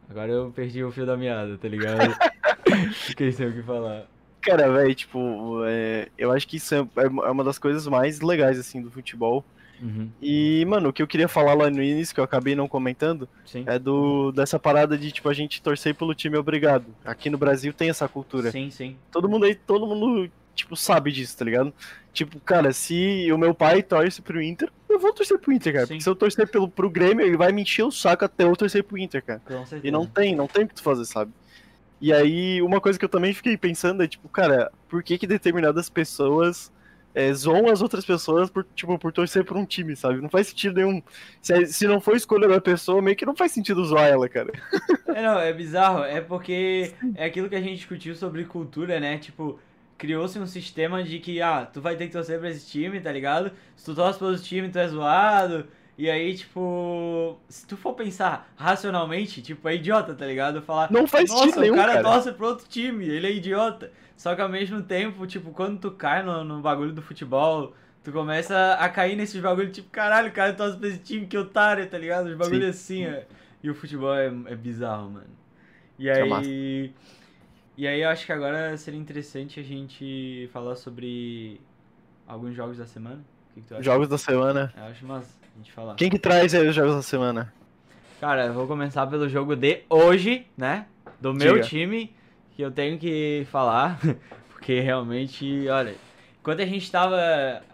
Agora eu perdi o fio da meada, tá ligado? Fiquei sem o que falar. Cara, velho, tipo, é, eu acho que isso é, é uma das coisas mais legais, assim, do futebol. Uhum, E, mano, o que eu queria falar lá no início, que eu acabei não comentando, sim. é do dessa parada de, tipo, a gente torcer pelo time obrigado. Aqui no Brasil tem essa cultura. Sim, sim. Todo mundo aí, todo mundo, tipo, sabe disso, tá ligado? Tipo, cara, se o meu pai torce pro Inter, eu vou torcer pro Inter, cara. Sim. Porque se eu torcer pelo, pro Grêmio, ele vai me encher o saco até eu torcer pro Inter, cara. E não tem, não tem o que tu fazer, sabe? E aí, uma coisa que eu também fiquei pensando é, tipo, cara, por que que determinadas pessoas é, zoam as outras pessoas por, tipo, por torcer por um time, sabe? Não faz sentido nenhum. Se, se não for escolha da pessoa, meio que não faz sentido zoar ela, cara. É, não, é bizarro. É porque é aquilo que a gente discutiu sobre cultura, né? Tipo, criou-se um sistema de que, ah, tu vai ter que torcer pra esse time, tá ligado? Se tu torce pelo time, tu é zoado. E aí, tipo, se tu for pensar racionalmente, tipo, é idiota, tá ligado? Falar, Não faz nossa, sentido nenhum, o cara, cara. torce pro outro time, ele é idiota. Só que ao mesmo tempo, tipo, quando tu cai no, no bagulho do futebol, tu começa a cair nesses bagulhos, tipo, caralho, o cara torce pra esse time, que otário, tá ligado? Os bagulhos assim, ó. E o futebol é, é bizarro, mano. E é aí. E aí eu acho que agora seria interessante a gente falar sobre alguns jogos da semana. O que, que tu acha? Jogos da semana. Eu acho massa a gente falar. Quem que traz aí os jogos da semana? Cara, eu vou começar pelo jogo de hoje, né? Do meu Diga. time, que eu tenho que falar, porque realmente, olha, enquanto a gente tava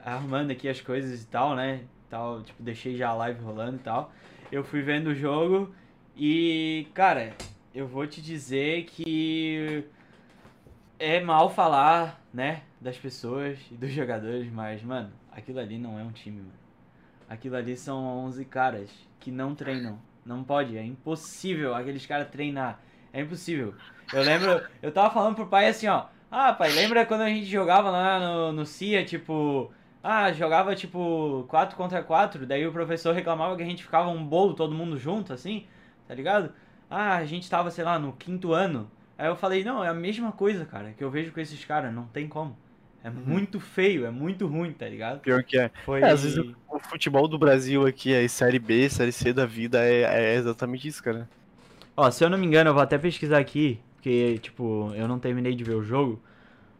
arrumando aqui as coisas e tal, né? Tal, tipo, deixei já a live rolando e tal. Eu fui vendo o jogo e, cara, eu vou te dizer que é mal falar, né, das pessoas e dos jogadores, mas, mano, aquilo ali não é um time, mano. Aquilo ali são 11 caras que não treinam. Não pode, é impossível aqueles caras treinar. É impossível. Eu lembro, eu tava falando pro pai assim, ó. Ah, pai, lembra quando a gente jogava lá no, no CIA, tipo. Ah, jogava tipo 4 contra 4, daí o professor reclamava que a gente ficava um bolo todo mundo junto, assim, tá ligado? Ah, a gente tava, sei lá, no quinto ano. Aí eu falei, não, é a mesma coisa, cara, que eu vejo com esses caras, não tem como. É Uhum. muito feio, é muito ruim, tá ligado? Pior que é. Foi. É, às vezes o futebol do Brasil aqui, é série B, série C da vida, é, é exatamente isso, cara. Ó, se eu não me engano, eu vou até pesquisar aqui, porque, tipo, eu não terminei de ver o jogo,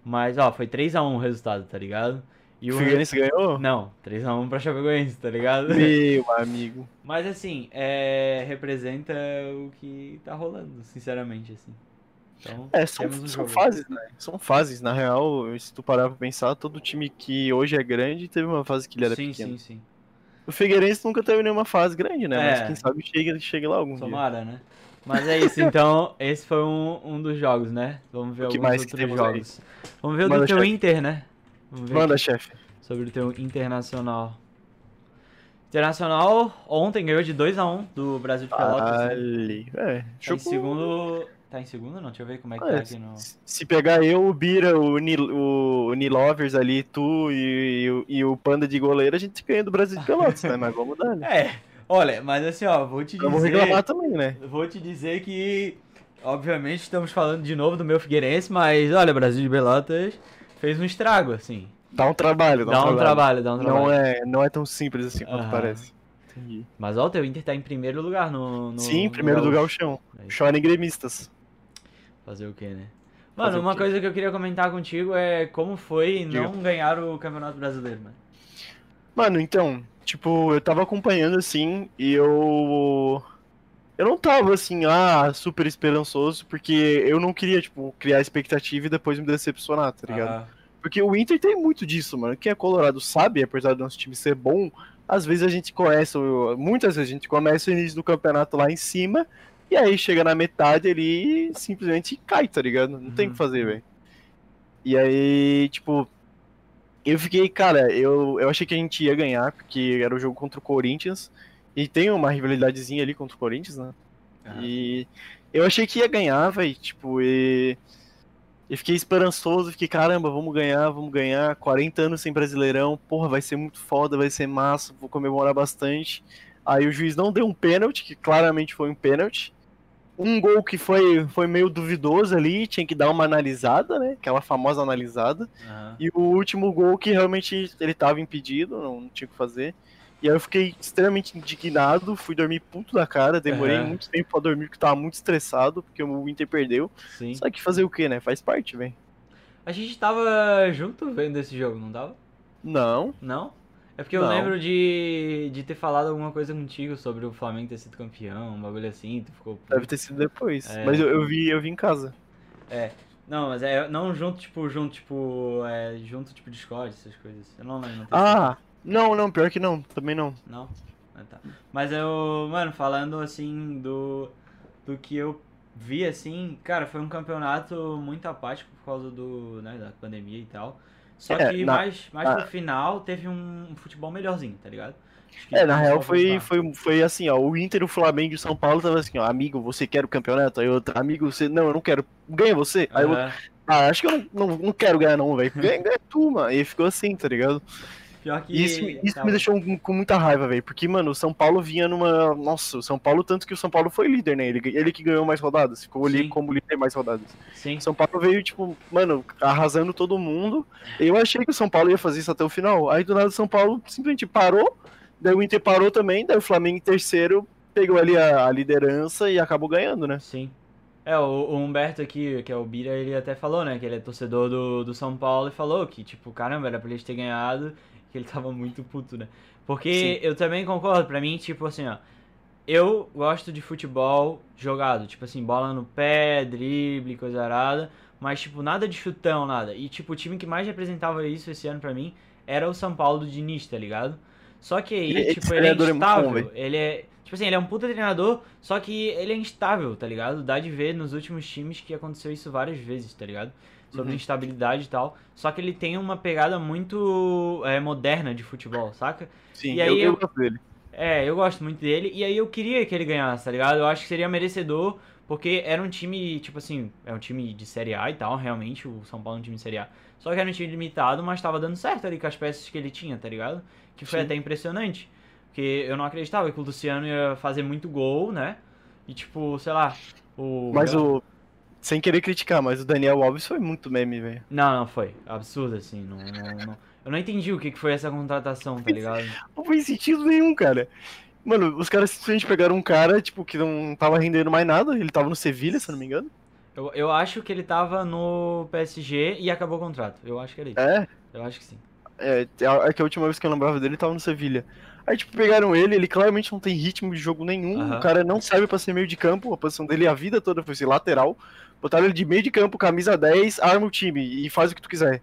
mas, ó, foi 3x1 o resultado, tá ligado? E O Figueirense ganhou? Não, 3x1 pra Chapecoense, tá ligado? Meu amigo. Mas, assim, é... representa o que tá rolando, sinceramente, assim. Então, É, são, um são fases, né? São fases. Na real, se tu parar pra pensar, todo time que hoje é grande teve uma fase que ele era Sim, pequeno. sim, sim. O Figueirense nunca teve nenhuma fase grande, né? Mas É. quem sabe chega, chega lá algum dia. Tomara, né? Mas é isso, então, esse foi um, um dos jogos, né? Vamos ver O que alguns mais outros temos aí? jogos. Vamos ver o Manda, do teu chefe. Inter, né? Vamos ver Manda, chefe. sobre o teu Internacional. Internacional ontem ganhou de 2x1 do Brasil de Pelotas. né? Ali. É, Tá em segundo. Tá em segundo? Não, deixa eu ver como é que É, tá aqui no. Se pegar eu, o Bira, o, Nil, o, o Nilovers ali, tu e, e o- e o Panda de goleiro, a gente ganha do Brasil de Pelotas, né? Mas vamos dar, né? É, olha, mas assim, ó, vou te dizer. reclamar também, né? Vou te dizer que. Obviamente estamos falando de novo do meu Figueirense, mas olha, Brasil de Pelotas fez um estrago, assim. Dá um trabalho, dá, Dá um trabalho, dá um trabalho. Não é, não é tão simples assim quanto Aham. parece. Entendi. Mas ó, o teu Inter tá em primeiro lugar no. no Sim, no primeiro do Gaúcho. Gauchão. É isso. Chorem gremistas. Fazer o quê, né? Mano, uma coisa que eu queria comentar contigo é como foi Diga. não ganhar o Campeonato Brasileiro, mano. Mano, então, tipo, eu tava acompanhando assim e eu. Eu não tava assim, ah, super esperançoso, porque eu não queria, tipo, criar expectativa e depois me decepcionar, tá ligado? Ah, Porque o Inter tem muito disso, mano. Quem é colorado sabe, apesar do nosso time ser bom, às vezes a gente começa, muitas vezes a gente começa o início do campeonato lá em cima, e aí chega na metade ali e simplesmente cai, tá ligado? Não tem o Uhum. que fazer, velho. E aí, tipo, eu fiquei, cara, eu, eu achei que a gente ia ganhar, porque era o jogo contra o Corinthians, e tem uma rivalidadezinha ali contra o Corinthians, né? aham. E eu achei que ia ganhar, velho. Tipo, e. Eu fiquei esperançoso, fiquei, caramba, vamos ganhar, vamos ganhar. 40 anos sem brasileirão, porra, vai ser muito foda, vai ser massa, vou comemorar bastante. Aí o juiz não deu um pênalti, que claramente foi um pênalti. Um gol que foi, foi meio duvidoso ali, tinha que dar uma analisada, né? Aquela famosa analisada. aham. E o último gol que realmente ele tava impedido, não, não tinha o que fazer. E aí eu fiquei extremamente indignado, fui dormir puto da cara, demorei Aham. muito tempo pra dormir porque tava muito estressado, porque o Inter perdeu. Sim. Só que fazer o que, né? Faz parte, velho. A gente tava junto vendo esse jogo, não tava? Não, Não? É porque eu Não. lembro de, de ter falado alguma coisa contigo sobre o Flamengo ter sido campeão, um bagulho assim, tu ficou. deve ter sido depois. É. Mas eu, eu vi, eu vi em casa. Não, mas é não junto, tipo, junto, tipo, é, junto, tipo, Discord, essas coisas. Eu não lembro. Ah, não, não, pior que não, também não. Não? Ah, tá. Mas eu, mano, falando assim do, do que eu vi, assim, cara, foi um campeonato muito apático por causa do, né, da pandemia e tal. Só É, que na- mais, mais ah. pro final teve um, um futebol melhorzinho, tá ligado? É, na real foi, foi, foi assim, ó, o Inter, o Flamengo e o São Paulo tava assim, ó, amigo, você quer o campeonato? Aí outro, amigo, você, não, eu não quero, ganha você. Aí eu, Aham. ah, acho que eu não, não, não quero ganhar não, velho, ganha, ganha tu, mano. E ficou assim, tá ligado? Pior que. Isso, isso me deixou com muita raiva, velho. Porque, mano, o São Paulo vinha numa. Nossa, o São Paulo, tanto que o São Paulo foi líder, né? Ele, ele que ganhou mais rodadas. Ficou ali como líder mais rodadas. Sim. São Paulo veio, tipo, mano, arrasando todo mundo. Eu achei que o São Paulo ia fazer isso até o final. Aí do nada o São Paulo simplesmente parou. Daí o Inter parou também. Daí o Flamengo em terceiro pegou ali a, a liderança e acabou ganhando, né? Sim. É, o, o Humberto aqui, que é o Bira, ele até falou, né, que ele é torcedor do, do São Paulo e falou que, tipo, caramba, era pra eles ter ganhado, que ele tava muito puto, né? Porque eu também concordo, pra mim, tipo assim, ó, eu gosto de futebol jogado, tipo assim, bola no pé, drible, coisa arada, mas, tipo, nada de chutão, nada. E, tipo, o time que mais representava isso esse ano pra mim era o São Paulo do Diniz, tá ligado? Só que aí, tipo, ele é é bom, instável, velho. ele é... Tipo assim, ele é um puta treinador, só que ele é instável, tá ligado? Dá de ver nos últimos times que aconteceu isso várias vezes, tá ligado? Sobre Uhum. instabilidade e tal. Só que ele tem uma pegada muito é, moderna de futebol, saca? Sim, E aí eu, eu gosto dele. É, eu gosto muito dele. E aí eu queria que ele ganhasse, tá ligado? Eu acho que seria merecedor, porque era um time, tipo assim, é um time de Série A e tal, realmente, o São Paulo é um time de Série A. Só que era um time limitado, mas tava dando certo ali com as peças que ele tinha, tá ligado? Que foi Sim. até impressionante. Porque eu não acreditava que o Luciano ia fazer muito gol, né? E tipo, sei lá, o. Mas o. sem querer criticar, mas o Daniel Alves foi muito meme, velho. Não, não foi. Absurdo, assim. Não, não, não- Eu não entendi o que que foi essa contratação, tá ligado? Não fez sentido nenhum, cara. Mano, os caras simplesmente pegaram um cara, tipo, que não tava rendendo mais nada. Ele tava no Sevilha, se não me engano. Eu, eu acho que ele tava no PSG e acabou o contrato. Eu acho que era isso. É, Eu acho que sim. é, é que a última vez que eu lembrava dele ele tava no Sevilha. Aí, tipo, pegaram ele, ele claramente não tem ritmo de jogo nenhum. Aham. O cara não serve pra ser meio de campo. A posição dele a vida toda foi ser lateral. Botaram ele de meio de campo, camisa 10, arma o time e faz o que tu quiser.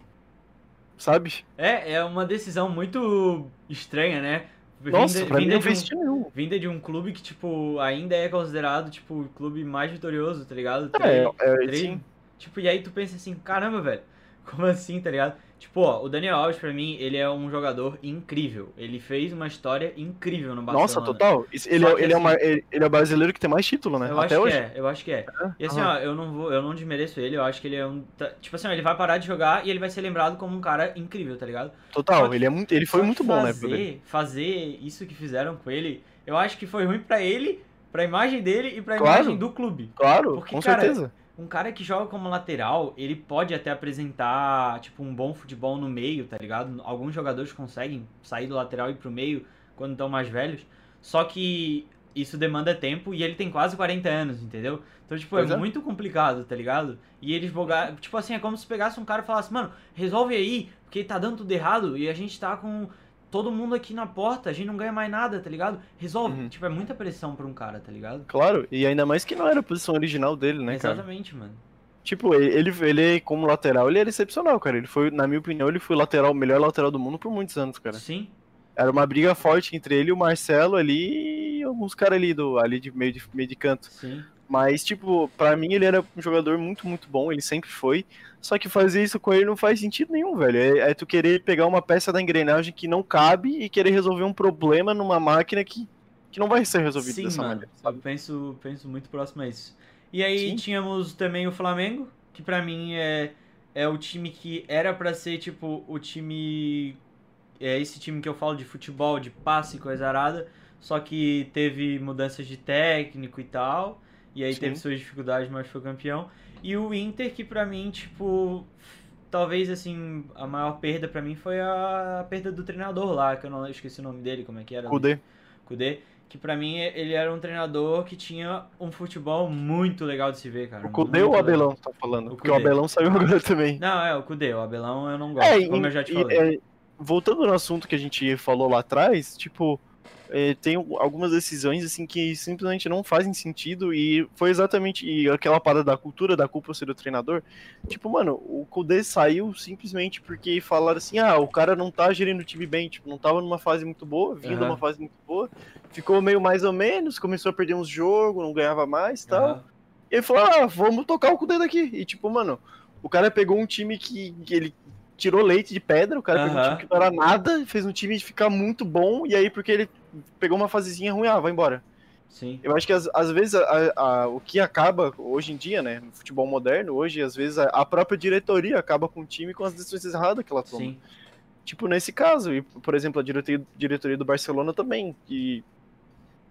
Sabe? É, é uma decisão muito estranha, né? Nossa, pra mim vinda não de um-. Vinda de um clube que, tipo, ainda é considerado, tipo, o clube mais vitorioso, tá ligado? É, Três- é, três- sim. Tipo, e aí tu pensa assim, caramba, velho, como assim, tá ligado? Tipo, ó, o Daniel Alves, pra mim, ele é um jogador incrível. Ele fez uma história incrível no Barcelona. Nossa, total. Ele, é, ele, é assim- uma- ele, é o brasileiro que tem mais título, né? Eu Até acho hoje. que é, eu acho que é. E assim, ó, eu não vou, eu não desmereço ele, eu acho que ele é um. tá- Tipo assim, ó, ele vai parar de jogar e ele vai ser lembrado como um cara incrível, tá ligado? Total, que- ele, é muito, ele foi muito bom, né? fazer, Fazer isso que fizeram com ele, eu acho que foi ruim pra ele, pra imagem dele e pra Claro. imagem do clube. Claro, Porque, com cara, certeza. Um cara que joga como lateral, ele pode até apresentar, tipo, um bom futebol no meio, tá ligado? Alguns jogadores conseguem sair do lateral e ir pro meio quando estão mais velhos. Só que isso demanda tempo e ele tem quase 40 anos, entendeu? Então, tipo, é, é. muito complicado, tá ligado? E eles bogar, tipo assim, é como se pegasse um cara e falasse, mano, resolve aí, porque tá dando tudo errado e a gente tá com todo mundo aqui na porta, a gente não ganha mais nada, tá ligado? Resolve. Uhum. Tipo, é muita pressão pra um cara, tá ligado? Claro, e ainda mais que não era a posição original dele, né, cara? Exatamente, mano. Tipo, ele, ele, ele, como lateral, ele era excepcional, cara. Ele foi, na minha opinião, ele foi o lateral, o melhor lateral do mundo por muitos anos, cara. Sim. Era uma briga forte entre ele e o Marcelo ali e alguns caras ali, do, ali de meio, de meio de canto. Sim. Mas, tipo, pra mim ele era um jogador muito, muito bom, ele sempre foi. Só que fazer isso com ele não faz sentido nenhum, velho. É, é tu querer pegar uma peça da engrenagem que não cabe e querer resolver um problema numa máquina que, que não vai ser resolvido Sim, dessa mano. maneira, Eu sabe? penso, penso muito próximo a isso. E aí Sim. tínhamos também o Flamengo, que pra mim é, é o time que era pra ser, tipo, o time. É esse time que eu falo de futebol, de passe e coisa arada. Só que teve mudanças de técnico e tal. E aí Sim. teve suas dificuldades, mas foi campeão. E o Inter, que pra mim, tipo. Talvez, assim, a maior perda pra mim foi a perda do treinador lá, que eu não esqueci o nome dele, como é que era? Kudê. Kudê, que pra mim ele era um treinador que tinha um futebol muito legal de se ver, cara. O Kudê ou o. Abelão, tá falando? O Porque o. Abelão saiu agora também. Não, é o Kudê, o Abelão eu não gosto, É, como e- eu já te falei. é, voltando no assunto que a gente falou lá atrás, tipo, é, tem algumas decisões assim que simplesmente não fazem sentido e foi exatamente aquela parada da cultura da culpa ser do treinador. Tipo, mano, o Kudê saiu simplesmente porque falaram assim: "Ah, o cara não tá gerindo o time bem, tipo, não tava numa fase muito boa, vinha de Aham. uma fase muito boa, ficou meio mais ou menos, começou a perder uns jogos, não ganhava mais, e tal". Aham. E ele falou, ah, vamos tocar o cu dele aqui. E tipo, mano, o cara pegou um time que, que ele tirou leite de pedra, o cara pegou um time que não era nada, fez um time ficar muito bom, e aí porque ele pegou uma fasezinha ruim, ah, vai embora. Sim. Eu acho que às, às vezes a- a- o que acaba hoje em dia, né, no futebol moderno, hoje, às vezes a, a própria diretoria acaba com o time com as decisões erradas que ela toma. Sim. Tipo, nesse caso, e por exemplo, a diretoria, diretoria do Barcelona também, que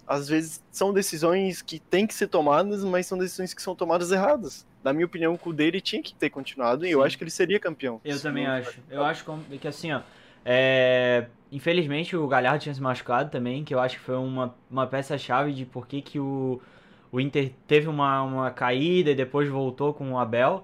às vezes são decisões que têm que ser tomadas, mas são decisões que são tomadas erradas. Na minha opinião, o dele tinha que ter continuado e eu Sim. acho que ele seria campeão. Eu Se também acho. Eu acho como- que assim, ó. é, Infelizmente o Galhardo tinha se machucado também, que eu acho que foi uma, uma peça-chave de por que, que o, o Inter teve uma, uma caída e depois voltou com o Abel.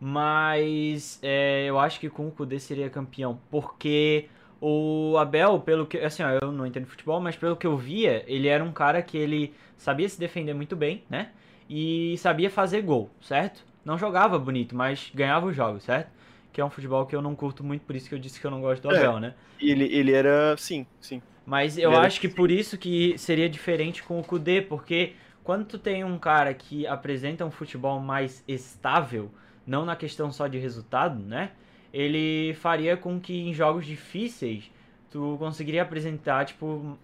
Mas é, eu acho que com o Kudê seria campeão. Porque o Abel, pelo que. Assim, ó, eu não entendo futebol, mas pelo que eu via, ele era um cara que ele sabia se defender muito bem, né? E sabia fazer gol, certo? Não jogava bonito, mas ganhava os jogos, certo? Que é um futebol que eu não curto muito, por isso que eu disse que eu não gosto do É. Abel, né? E ele, ele era, sim, sim. Mas eu Ele acho que por isso que seria diferente com o Kudê, porque quando tu tem um cara que apresenta um futebol mais estável, não na questão só de resultado, né? Ele faria com que em jogos difíceis tu conseguiria apresentar, tipo,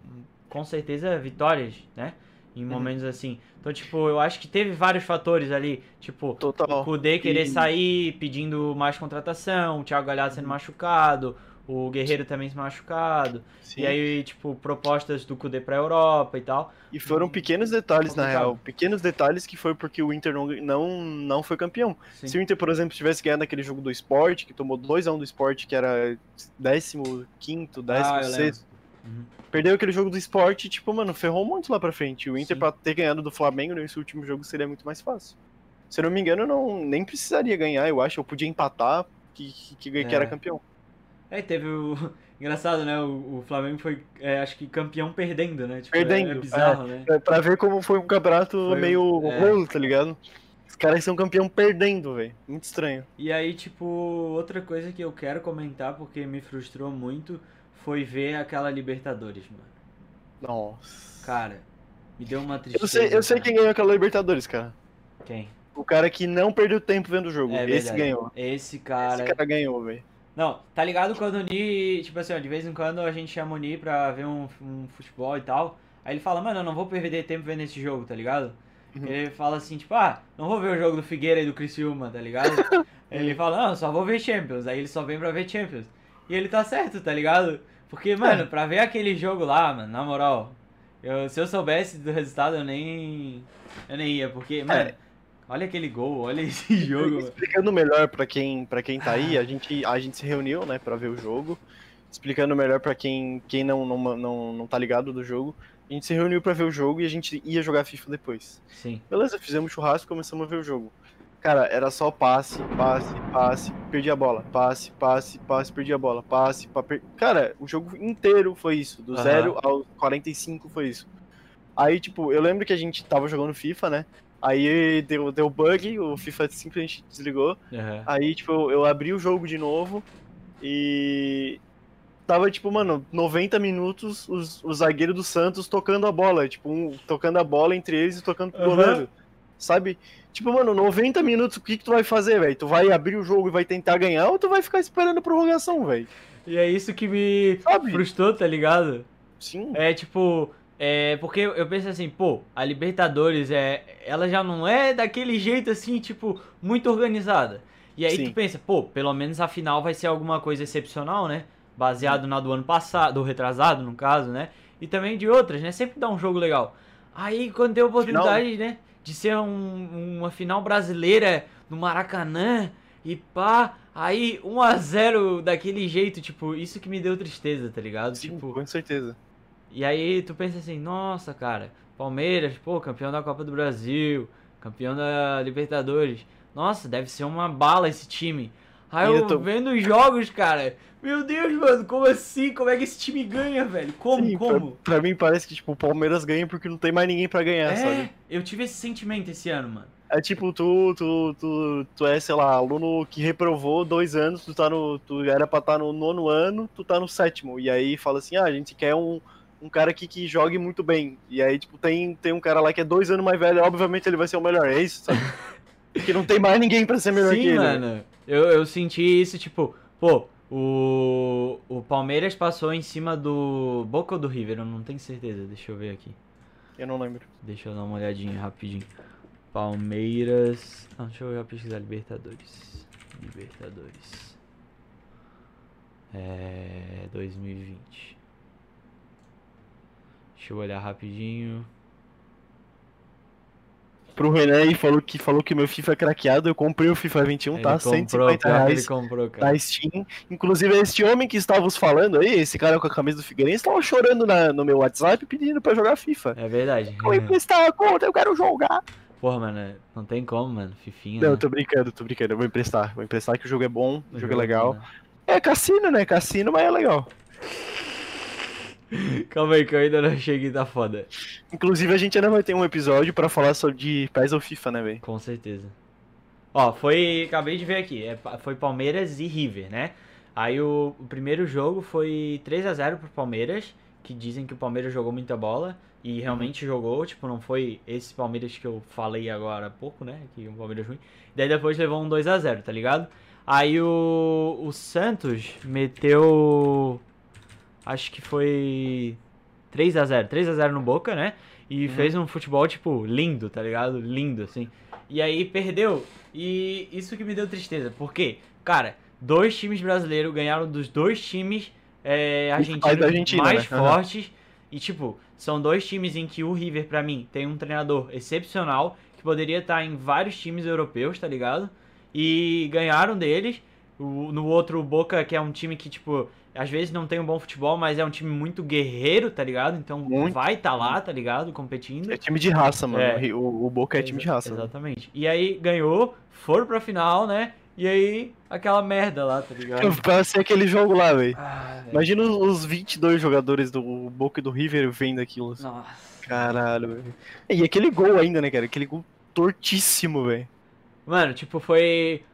com certeza vitórias, né? Em Uhum. momentos assim. Então, tipo, eu acho que teve vários fatores ali, tipo, Total. o Kudê querer E- sair pedindo mais contratação, o Thiago Galhardo sendo Uhum. machucado, o Guerreiro também se machucado. Sim. E aí, tipo, propostas do Kudê pra Europa e tal. E foram pequenos detalhes, na real. Pequenos detalhes que foi porque o Inter não, não, não foi campeão. Sim. Se o Inter, por exemplo, tivesse ganhado aquele jogo do esporte, que tomou 2x1 do esporte, que era 15, 16, Uhum. perdeu aquele jogo do esporte, tipo, mano, ferrou muito lá pra frente. O Inter, Sim. pra ter ganhado do Flamengo nesse último jogo, seria muito mais fácil. Se eu não me engano, não, nem precisaria ganhar, eu acho. Eu podia empatar, que, que, que É. era campeão. É, teve o. Engraçado, né? O, o Flamengo foi, é, acho que campeão perdendo, né? Tipo, Perdendo, É, bizarro, né? É, Pra ver como foi um campeonato Foi, meio é. rolo, tá ligado? Os caras são campeão perdendo, velho. Muito estranho. E aí, tipo, outra coisa que eu quero comentar, porque me frustrou muito, foi ver aquela Libertadores, mano. Nossa. Cara, me deu uma tristeza. Eu sei, eu sei cara. quem ganhou aquela Libertadores, cara. Quem? O cara que não perdeu tempo vendo o jogo. É Esse verdade. ganhou. Esse cara. Esse cara ganhou, velho. Não, tá ligado quando o Ni, tipo assim, ó, de vez em quando a gente chama o Ni pra ver um, um futebol e tal. Aí ele fala, mano, eu não vou perder tempo vendo esse jogo, tá ligado? Uhum. Ele fala assim, tipo, ah, não vou ver o jogo do Figueira e do Criciúma, tá ligado? ele fala, não, só vou ver Champions. Aí ele só vem pra ver Champions. E ele tá certo, tá ligado? Porque, mano, pra ver aquele jogo lá, mano, na moral, eu, se eu soubesse do resultado, eu nem. Eu nem ia, porque, mano, olha aquele gol, olha esse jogo. Explicando melhor pra quem, pra quem tá aí, a gente, a gente se reuniu, né, pra ver o jogo. Explicando melhor pra quem, quem não, não, não, não tá ligado do jogo. A gente se reuniu pra ver o jogo e a gente ia jogar FIFA depois. Sim. Beleza, fizemos churrasco e começamos a ver o jogo. Cara, era só passe, passe, passe, perdi a bola. Passe, passe, passe, perdi a bola. Passe, pa, per... Cara, o jogo inteiro foi isso. Do Aham. 0 aos 45 foi isso. Aí, tipo, eu lembro que a gente tava jogando FIFA, né? Aí deu, deu bug, o FIFA simplesmente desligou. Aham. Aí, tipo, eu, eu abri o jogo de novo e. Tava, tipo, mano, 90 minutos os, o zagueiro do Santos tocando a bola. Tipo, um, tocando a bola entre eles e tocando pro Aham. goleiro. Sabe? Tipo, mano, 90 minutos, o que, que tu vai fazer, velho? Tu vai abrir o jogo e vai tentar ganhar ou tu vai ficar esperando a prorrogação, velho? E é isso que me Sabe? frustrou, tá ligado? Sim. É tipo, é porque eu penso assim, pô, a Libertadores é, ela já não é daquele jeito assim, tipo, muito organizada. E aí Sim. tu pensa, pô, pelo menos a final vai ser alguma coisa excepcional, né? Baseado na do ano passado, do retrasado, no caso, né? E também de outras, né? Sempre dá um jogo legal. Aí quando tem a oportunidade, né, de ser um- uma final brasileira no Maracanã e pá, aí 1 a 0 daquele jeito, tipo, isso que me deu tristeza, tá ligado? Sim, tipo, com certeza. E aí tu pensa assim, nossa, cara, Palmeiras, pô, campeão da Copa do Brasil, campeão da Libertadores. Nossa, deve ser uma bala esse time. Aí eu eu tô- vendo os jogos, cara. Meu Deus, mano, como assim? Como é que esse time ganha, velho? Como? Sim, como? Pra, pra mim parece que, tipo, o Palmeiras ganha porque não tem mais ninguém pra ganhar, É, sabe? eu tive esse sentimento esse ano, mano. É tipo, tu, tu, tu, tu é, sei lá, aluno que reprovou dois anos, tu tá no. Tu era pra estar no nono ano, tu tá no sétimo. E aí fala assim, ah, a gente quer um, um cara aqui que jogue muito bem. E aí, tipo, tem, tem um cara lá que é dois anos mais velho, obviamente ele vai ser o melhor, é isso, sabe? Porque não tem mais ninguém pra ser melhor Sim, que ele. mano. Eu, eu senti isso, tipo, pô, o, o Palmeiras passou em cima do Boca ou do River, eu não tenho certeza, deixa eu ver aqui. Eu não lembro. Deixa eu dar uma olhadinha rapidinho. Palmeiras. Não, deixa eu já pesquisar Libertadores. Libertadores. É. 2020. Deixa eu olhar rapidinho. Pro Renan aí falou que falou que meu FIFA é craqueado, eu comprei o FIFA 21, Ele tá? comprou, 150 pior que reais. Comprou, cara. na Steam. Inclusive, este homem que estávamos falando aí, esse cara com a camisa do Figueirense, estava chorando na- no meu WhatsApp pedindo pra jogar FIFA. É verdade. Eu emprestar a conta, eu quero jogar. Porra, mano, não tem como, mano. Fifinha. Não, né? eu tô brincando, tô brincando. Eu vou emprestar. Vou emprestar que o jogo é bom, o, jogo é bom, legal. né? É cassino, né? Cassino, mas é legal. Calma aí que eu ainda não cheguei tá foda. Inclusive, a gente ainda vai ter um episódio pra falar sobre de PES ou FIFA, né, velho? Com certeza. Ó, foi. Acabei de ver aqui. é foi Palmeiras e River, né? Aí o, o primeiro jogo foi 3 a 0 pro Palmeiras, que dizem que o Palmeiras jogou muita bola. E realmente jogou, tipo, não foi esse Palmeiras que eu falei agora há pouco, né? Que é um Palmeiras ruim. Daí depois levou um 2 a 0 tá ligado? Aí o, o Santos meteu. Acho que foi 3 a 0 3 a 0 no Boca, né? E Uhum. fez um futebol, tipo, lindo, tá ligado? Lindo, assim. E aí perdeu. E isso que me deu tristeza. Por quê? Cara, dois times brasileiros ganharam dos dois times é, argentinos Argentina, mais né? Fortes. E, tipo, são dois times em que o River, pra mim, tem um treinador excepcional, que poderia estar em vários times europeus, tá ligado? E ganharam deles. O- no outro, o Boca, que é um time que, tipo, às vezes não tem um bom futebol, mas é um time muito guerreiro, tá ligado? Então Muito. vai estar lá, tá ligado? Competindo. É time de raça, mano. É. O, o Boca é time de raça. né? Exatamente. E aí ganhou, foram pra final, né? E aí aquela merda lá, tá ligado? Pra ser aquele jogo lá, velho. Ah, velho. Imagina os 22 jogadores do Boca e do River vendo aquilo. assim. Nossa. Caralho, velho. E aquele gol ainda, né, cara? Aquele gol tortíssimo, velho. Mano, tipo, foi.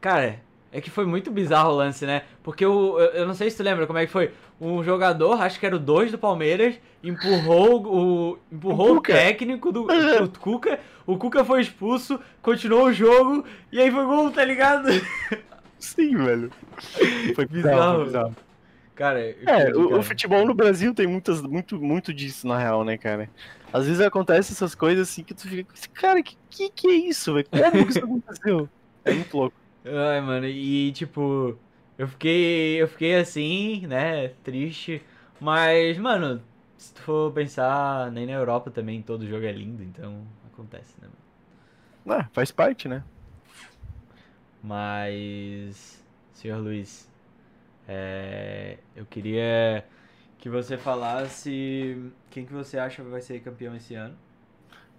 Cara, é que foi muito bizarro o lance, né? Porque o, eu, não sei se tu lembra como é que foi. Um jogador, acho que era o 2 do Palmeiras, empurrou o. empurrou O o, técnico do, do Cuca. O Cuca foi expulso, continuou o jogo, e aí foi gol, tá ligado? Sim, velho. Foi bizarro, foi bizarro. Cara, É, o, cara. o futebol no Brasil tem muitas, muito, muito disso, na real, né, cara? Às vezes acontece essas coisas assim que tu fica, cara, que que, que é isso, velho? Como que isso aconteceu? É muito louco. Ai, mano, e tipo, eu fiquei, eu fiquei assim, né, triste, mas, mano, se tu for pensar, nem na Europa também todo jogo é lindo, então acontece, né, mano? Ah, faz parte, né? Mas, senhor Luiz, é, eu queria que você falasse quem que você acha que vai ser campeão esse ano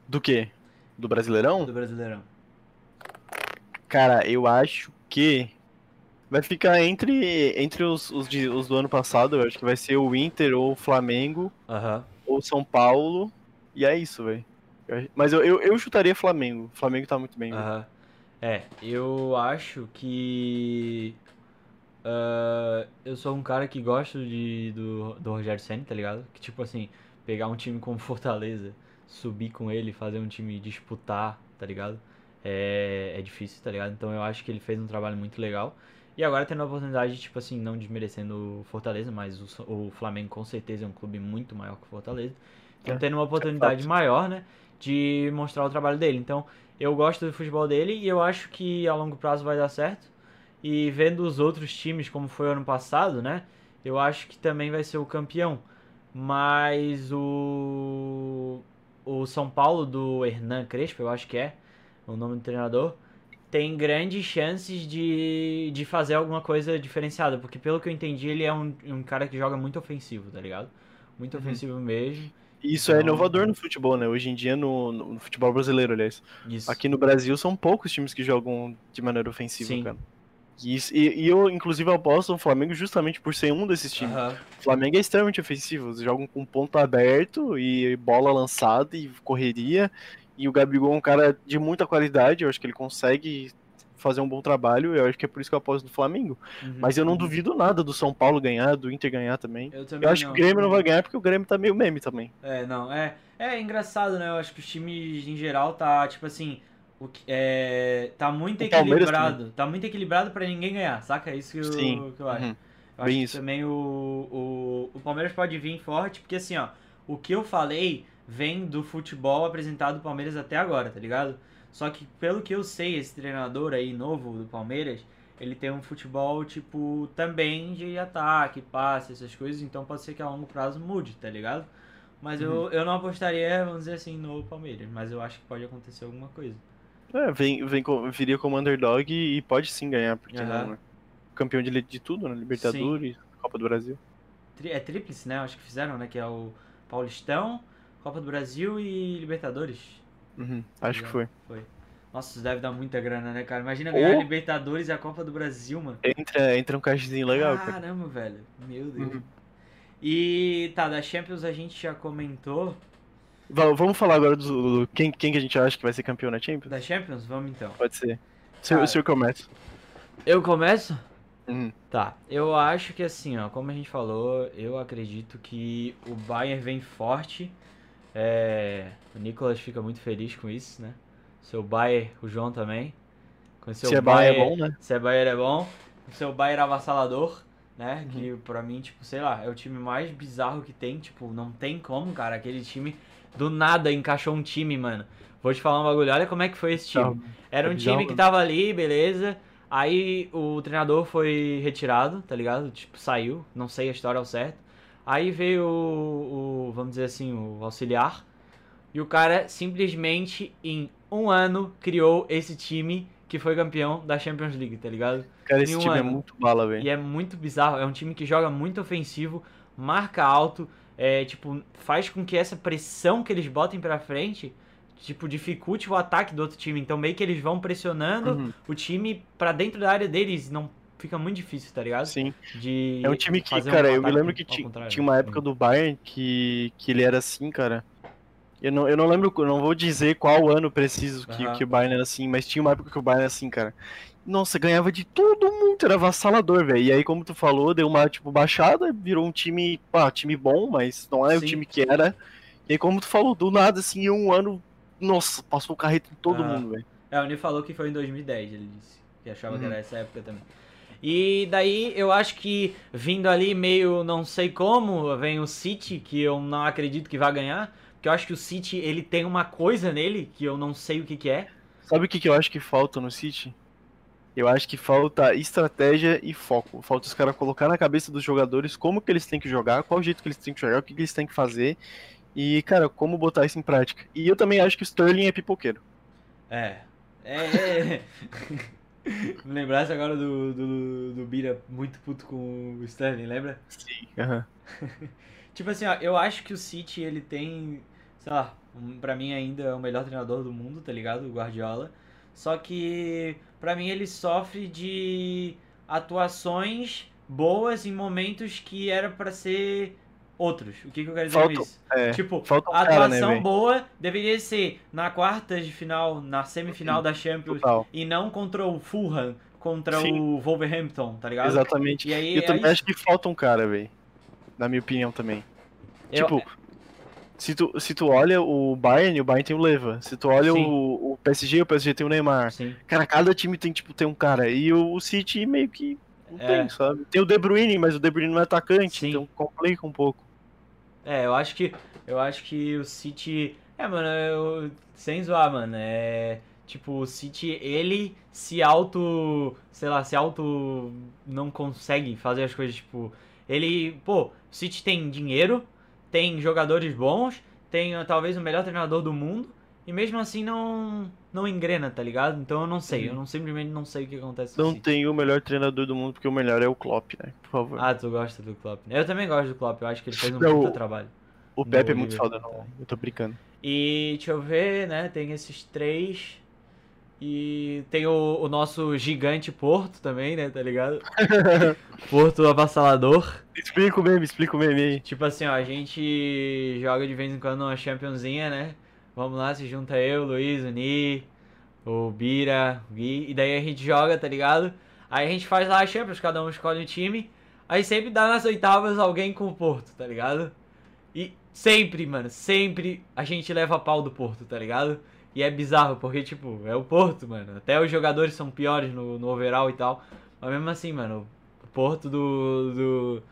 Do quê? Do Brasileirão? do Brasileirão. Cara, eu acho que vai ficar entre, entre os, os, de- os do ano passado, eu acho que vai ser o Inter ou o Flamengo Aham. ou São Paulo. E é isso, velho. Mas eu, eu, eu chutaria Flamengo. O Flamengo tá muito bem. Aham. É, eu acho que. ah, eu sou um cara que gosto de, do, do Rogério Senna, tá ligado? Que tipo assim, pegar um time como Fortaleza, subir com ele, fazer um time disputar, tá ligado? É, é difícil, tá ligado? Então eu acho que ele fez um trabalho muito legal. E agora tendo a oportunidade, tipo assim, não desmerecendo o Fortaleza, mas o, o Flamengo com certeza é um clube muito maior que o Fortaleza. Então É, tendo uma oportunidade fato. maior, né? De mostrar o trabalho dele. Então, eu gosto do futebol dele e eu acho que a longo prazo vai dar certo. E vendo os outros times como foi ano passado, né? Eu acho que também vai ser o campeão. Mas o o São Paulo do Hernan Crespo, eu acho que é o nome do treinador, tem grandes chances de, de fazer alguma coisa diferenciada, porque pelo que eu entendi, ele é um, um cara que joga muito ofensivo, tá ligado? Muito Uhum. ofensivo mesmo. E Isso é Então- inovador no futebol, né? Hoje em dia, no, no futebol brasileiro, aliás. Isso. Aqui no Brasil são poucos times que jogam de maneira ofensiva, Sim. cara. E, isso- e- eu, inclusive, aposto no Flamengo justamente por ser um desses times. Aham. O Flamengo é extremamente ofensivo. Eles jogam com ponto aberto e bola lançada e correria. E o Gabigol é um cara de muita qualidade. Eu acho que ele consegue fazer um bom trabalho. Eu acho que é por isso que eu aposto no Flamengo. Uhum. Mas eu não duvido nada do São Paulo ganhar, do Inter ganhar também. Eu também Eu acho não. que o Grêmio não vai ganhar porque o Grêmio tá meio meme também. É, não, é, é engraçado, né? Eu acho que os times em geral tá, tipo assim, o que, é, tá muito O equilibrado. Tá muito equilibrado pra ninguém ganhar, saca? É isso que eu, Sim. que eu acho. Uhum. Eu Bem acho isso. que também o, o, o Palmeiras pode vir forte, porque assim, ó, o que eu falei vem do futebol apresentado do Palmeiras até agora, tá ligado? Só que pelo que eu sei, esse treinador aí novo do Palmeiras, ele tem um futebol, tipo, também de ataque, passe, essas coisas, então pode ser que a longo prazo mude, tá ligado? Mas eu, Uhum. eu não apostaria, vamos dizer assim, no Palmeiras, mas eu acho que pode acontecer alguma coisa. É, vem, vem viria como underdog e, pode sim ganhar, porque Aham. não, né? Campeão de, de tudo, né? Libertadores, Copa do Brasil. É tríplice, né? Acho que fizeram, né? Que é o Paulistão, Copa do Brasil e Libertadores. Uhum, acho que foi. Foi. Nossa, isso deve dar muita grana, né, cara? Imagina ganhar a. Libertadores e a Copa do Brasil, mano. Entra, entra um caixinho legal, cara. Caramba, velho. Meu Deus. Uhum. E tá, da Champions a gente já comentou. Va- Vamos falar agora do, do- quem, quem que a gente acha que vai ser campeão na Champions? Da Champions? Vamos então. Pode ser. Senhor, Cara. o senhor começa. Eu começo? Uhum. Tá, eu acho que assim, ó, como a gente falou, eu acredito que o Bayern vem forte. É, o Nicolas fica muito feliz com isso, né? Seu Bayern, o João também. Com seu Se é Bayern é bom, né? Se é Bayern é bom. O seu Bayern avassalador, né? Uhum. Que pra mim, tipo, sei lá, é o time mais bizarro que tem. Tipo, não tem como, cara. Aquele time do nada encaixou um time, mano. Vou te falar um bagulho. Olha como é que foi esse time. Era um É time bizarro, que tava ali, beleza. Aí o treinador foi retirado, tá ligado? Tipo, saiu, não sei a história ao certo. Aí veio o, o vamos dizer assim, o auxiliar. E o cara simplesmente em um ano criou esse time que foi campeão da Champions League, tá ligado? Cara, esse um time é ano. muito bala, velho. E é muito bizarro. É um time que joga muito ofensivo, marca alto, é, tipo, faz com que essa pressão que eles botem pra frente, tipo, dificulte o ataque do outro time. Então meio que eles vão pressionando Uhum. o time pra dentro da área deles. Não fica muito difícil, tá ligado? Sim. De É um time que, fazer um cara, eu me lembro que tinha uma época do Bayern que, que ele era assim, cara. Eu não, eu não lembro, eu não vou dizer qual ano preciso que, Aham. que o Bayern era assim, mas tinha uma época que o Bayern era assim, cara. Nossa, ganhava de todo mundo, era avassalador, velho. E aí, como tu falou, deu uma, tipo, baixada, virou um time, pá, time bom, mas não é Sim. o time que era. E aí, como tu falou, do nada, assim, em um ano, nossa, passou o carreto em todo Aham. mundo, velho. É, o Ney falou que foi em 2010, ele disse. Que achava que Uhum. era essa época também. E daí eu acho que vindo ali meio não sei como, vem o City, que eu não acredito que vai ganhar. Porque eu acho que o City, ele tem uma coisa nele que eu não sei o que que é. Sabe o que, que eu acho que falta no City? Eu acho que falta estratégia e foco. Falta os caras colocar na cabeça dos jogadores como que eles têm que jogar, qual jeito que eles têm que jogar, o que, que eles têm que fazer. E, cara, como botar isso em prática. E eu também acho que o Sterling é pipoqueiro. É. É. é. Me lembrasse agora do, do, do Bira muito puto com o Sterling, lembra? Sim. Aham. Tipo assim, ó, eu acho que o City, ele tem, sei lá, um, pra mim ainda é o melhor treinador do mundo, tá ligado? O Guardiola. Só que, pra mim, ele sofre de atuações boas em momentos que era pra ser outros. O que, que eu quero dizer Falta- com isso? É. Tipo, falta um a cara, né, atuação boa deveria ser na quartas de final, na semifinal da Champions, Total. e não contra o Fulham, contra Sim. o Wolverhampton, tá ligado? Exatamente. E aí, eu também aí- acho que falta um cara, velho. Na minha opinião também. eu- Tipo, se tu, se tu olha o Bayern, o Bayern tem o Leva. Se tu olha Sim. o, o PSG, o PSG tem o Neymar. Sim. Cara, cada time tem, tipo, tem um cara. E o, o City meio que não É. tem, sabe? Tem o De Bruyne, mas o De Bruyne não é atacante, Sim. então complica um pouco. É, eu acho que eu acho que o City, é, mano, eu, sem zoar, mano, é tipo o City ele se auto, sei lá, se auto não consegue fazer as coisas tipo, ele, pô, o City tem dinheiro, tem jogadores bons, tem talvez o melhor treinador do mundo e mesmo assim não não engrena, tá ligado? Então eu não sei, eu não simplesmente não sei o que acontece Não City. tem o melhor treinador do mundo, porque o melhor é o Klopp, né? Por favor. Ah, tu gosta do Klopp. né? Eu também gosto do Klopp, eu acho que ele fez um Não, puta trabalho. o Pepe é muito foda, não. Eu tô brincando. E deixa eu ver, né? Tem esses três. E tem o, o nosso gigante Porto também, né? Tá ligado? Porto avassalador. explica o meme, explica o meme aí. Tipo assim, ó, a gente joga de vez em quando uma championzinha, né? Vamos lá, se junta eu, o Luiz, o Ni, o Bira, o Gui. E daí a gente joga, tá ligado? Aí a gente faz lá a Champions, cada um escolhe um time. Aí sempre dá nas oitavas alguém com o Porto, tá ligado? E sempre, mano, sempre a gente leva pau do Porto, tá ligado? E é bizarro, porque, tipo, é o Porto, mano. Até os jogadores são piores no, no overall e tal. Mas mesmo assim, mano, o Porto do, do,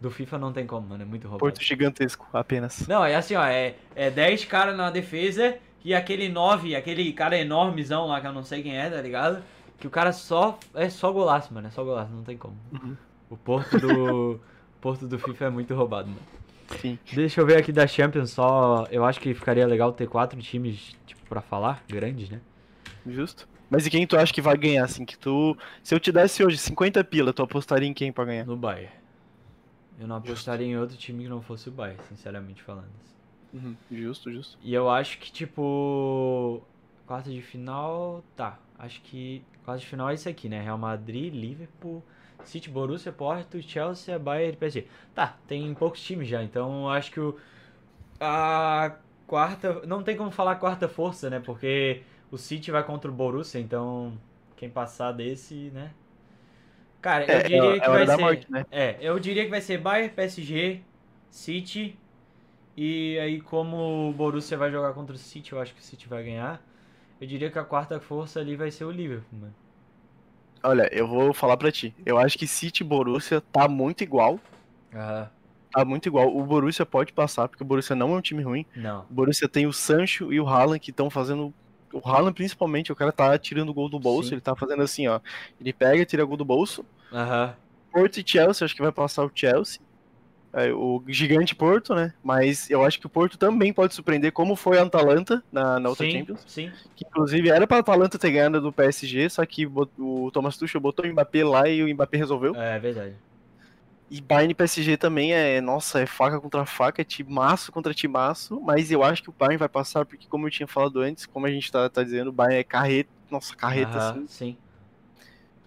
do FIFA não tem como, mano. É muito roubado. Porto gigantesco, apenas. Não, é assim, ó, é, é 10 caras na defesa e aquele 9, aquele cara enormezão lá que eu não sei quem é, tá ligado? Que o cara só. É só golaço, mano. É só golaço, não tem como. Uhum. O Porto do. Porto do FIFA é muito roubado, mano. Sim. Deixa eu ver aqui da Champions só. Eu acho que ficaria legal ter quatro times, tipo, pra falar, grandes, né? Justo. Mas e quem tu acha que vai ganhar, assim? Que tu. Se eu te desse hoje 50 pila, tu apostaria em quem pra ganhar? No Bayern. Eu não apostaria em outro time que não fosse o Bayern, sinceramente falando. Uhum. Justo, justo. E eu acho que, tipo. Quarta de final. Tá. Acho que. Quarta de final é isso aqui, né? Real Madrid, Liverpool, City, Borussia, Porto, Chelsea, Bayern e PSG. Tá, tem poucos times já, então eu acho que o. A quarta. Não tem como falar quarta força, né? Porque o City vai contra o Borussia, então. Quem passar desse, né? Cara, eu É, diria é que vai ser. morte, né? É, eu diria que vai ser Bayern, PSG, City. E aí, como o Borussia vai jogar contra o City, eu acho que o City vai ganhar. Eu diria que a quarta força ali vai ser o Liverpool, mano. Olha, eu vou falar pra ti. Eu acho que City e Borussia tá muito igual. Tá muito igual. O Borussia pode passar, porque o Borussia não é um time ruim. não. O Borussia tem o Sancho e o Haaland que estão fazendo o Haaland principalmente, o cara tá tirando o gol do bolso, Sim. ele tá fazendo assim, ó. Ele pega, tira gol do bolso. Aham. Porto e Chelsea, acho que vai passar o Chelsea. É, o gigante Porto, né? Mas eu acho que o Porto também pode surpreender, como foi a Atalanta na, na outra sim, Champions. sim. Que inclusive era pra Atalanta ter ganhado do PSG, só que o Thomas Tuchel botou o Mbappé lá e o Mbappé resolveu. É verdade. E Bayern e PSG também é, nossa, é faca contra faca, é timaço contra timaço, mas eu acho que o Bayern vai passar, porque como eu tinha falado antes, como a gente tá, tá dizendo, o Bayern é carreta, nossa, carreta, assim. sim.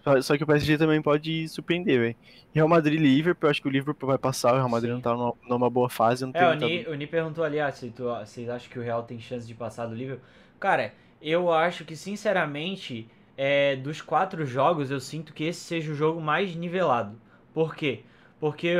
Só- Só que o PSG também pode surpreender, velho. Real Madrid e Liverpool, eu acho que o Liverpool vai passar, o Real Madrid Sim. não tá numa, numa boa fase, não tem É, o Ni, o Ni perguntou ali, ah, se tu, vocês acham que o Real tem chance de passar do Liverpool? Cara, eu acho que, sinceramente, é, dos quatro jogos, eu sinto que esse seja o jogo mais nivelado. Por quê? Porque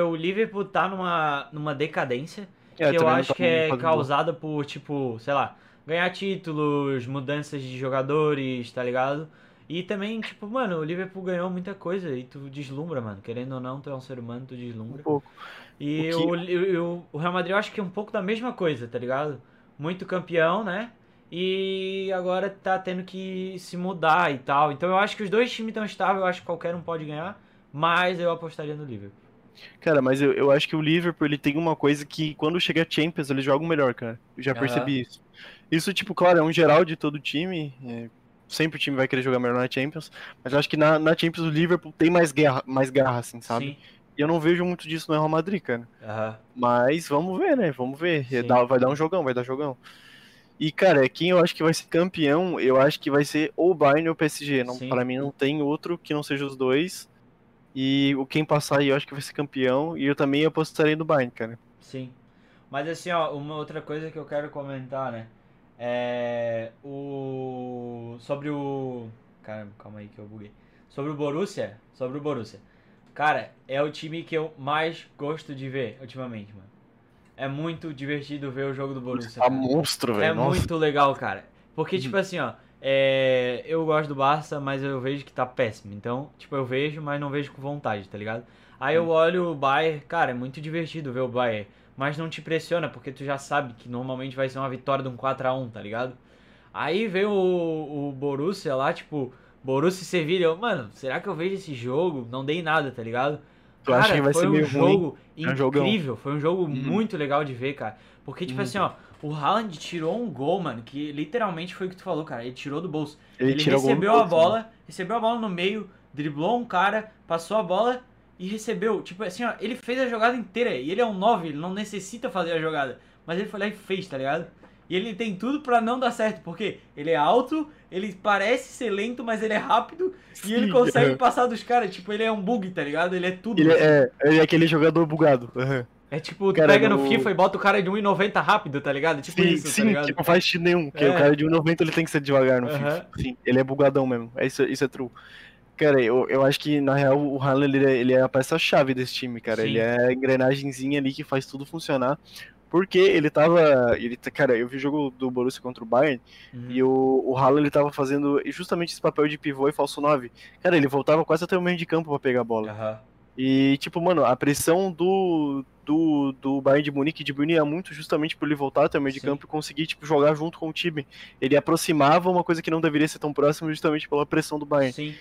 o Liverpool tá numa, numa decadência É, que eu acho que é causada por, tipo, sei lá, ganhar títulos, mudanças de jogadores, tá ligado? E também, tipo, mano, o Liverpool ganhou muita coisa e tu deslumbra, mano. Querendo ou não, tu é um ser humano, tu um deslumbra. pouco. E O que- o, o, o Real Madrid eu acho que é um pouco da mesma coisa, tá ligado? Muito campeão, né? E agora tá tendo que se mudar e tal. Então eu acho que os dois times estão estáveis, eu acho que qualquer um pode ganhar. Mas eu apostaria no Liverpool. Cara, mas eu, eu acho que o Liverpool ele tem uma coisa que quando chega a Champions eles jogam melhor, cara. Eu já percebi isso. Isso, tipo, claro, é um geral de todo time. é, sempre o time vai querer jogar melhor na Champions. Mas eu acho que na, na Champions o Liverpool tem mais guerra, mais garra, assim, sabe? Sim. E eu não vejo muito disso no Real Madrid, cara. Aham. Mas vamos ver, né? Vamos ver. Sim. Vai dar um jogão, vai dar jogão. E, cara, quem eu acho que vai ser campeão, eu acho que vai ser ou o Bayern ou o PSG. Não, para mim não tem outro que não seja os dois. E o quem passar aí eu acho que vai ser campeão. E eu também apostaria no Bayern, cara. Sim. Mas assim, ó, uma outra coisa que eu quero comentar, né? É. O. Sobre o. Caramba, calma aí que eu buguei. Sobre o Borussia. Sobre o Borussia. Cara, é o time que eu mais gosto de ver ultimamente, mano. É muito divertido ver o jogo do Borussia. Tá monstro, É velho. Nossa. muito legal, cara. Porque, tipo assim, ó. É, Eu gosto do Barça, mas eu vejo que tá péssimo. Então, tipo, eu vejo, mas não vejo com vontade, tá ligado? Aí eu olho o Bayern, cara, é muito divertido ver o Bayern. Mas não te pressiona, porque tu já sabe que normalmente vai ser uma vitória de um 4x1, tá ligado? Aí veio o, o Borussia lá, tipo, Borussia e Sevilha. Eu, Mano, será que eu vejo esse jogo? Não dei nada, tá ligado? Tu acha Cara, que vai foi ser um meio ruim? jogo É um incrível, foi um jogo Uhum. muito legal de ver, cara. Porque, tipo Uhum. assim, ó, o Haaland tirou um gol, mano, que literalmente foi o que tu falou, cara. Ele tirou do bolso. Ele, Ele, recebeu a bolso, né? bola, recebeu a bola no meio, driblou um cara, passou a bola e recebeu. Tipo assim, ó, ele fez a jogada inteira. E ele é um 9, ele não necessita fazer a jogada. Mas ele foi lá e fez, tá ligado? E ele tem tudo pra não dar certo, porque ele é alto, ele parece ser lento, mas ele é rápido e ele Sim, consegue é. passar dos caras. Tipo, ele é um bug, tá ligado? Ele é tudo. Ele assim. é, ele é aquele jogador bugado. aham. É tipo, tu Cara, pega no no- FIFA e bota o cara de 1,90 rápido, tá ligado? Tipo sim, isso, sim, tá ligado? que não faz sentido nenhum. Porque É. o cara de 1,90 ele tem que ser devagar no Aham. FIFA. Sim, ele é bugadão mesmo. É Isso, isso é true. Cara, eu, eu acho que na real o Haaland ele é, ele é a peça-chave desse time, cara. Sim. Ele é a engrenagemzinha ali que faz tudo funcionar. Porque ele tava. Ele, tá- cara, eu vi o jogo do Borussia contra o Bayern Uhum. e o, o Haaland ele tava fazendo justamente esse papel de pivô e falso 9. Cara, ele voltava quase até o meio de campo pra pegar a bola. Aham. E, tipo, mano, a pressão do, do, do Bayern de Munique diminuía muito justamente por ele voltar até o meio de Sim. campo e conseguir, tipo, jogar junto com o time. Ele aproximava uma coisa que não deveria ser tão próxima justamente pela pressão do Bayern. Sim.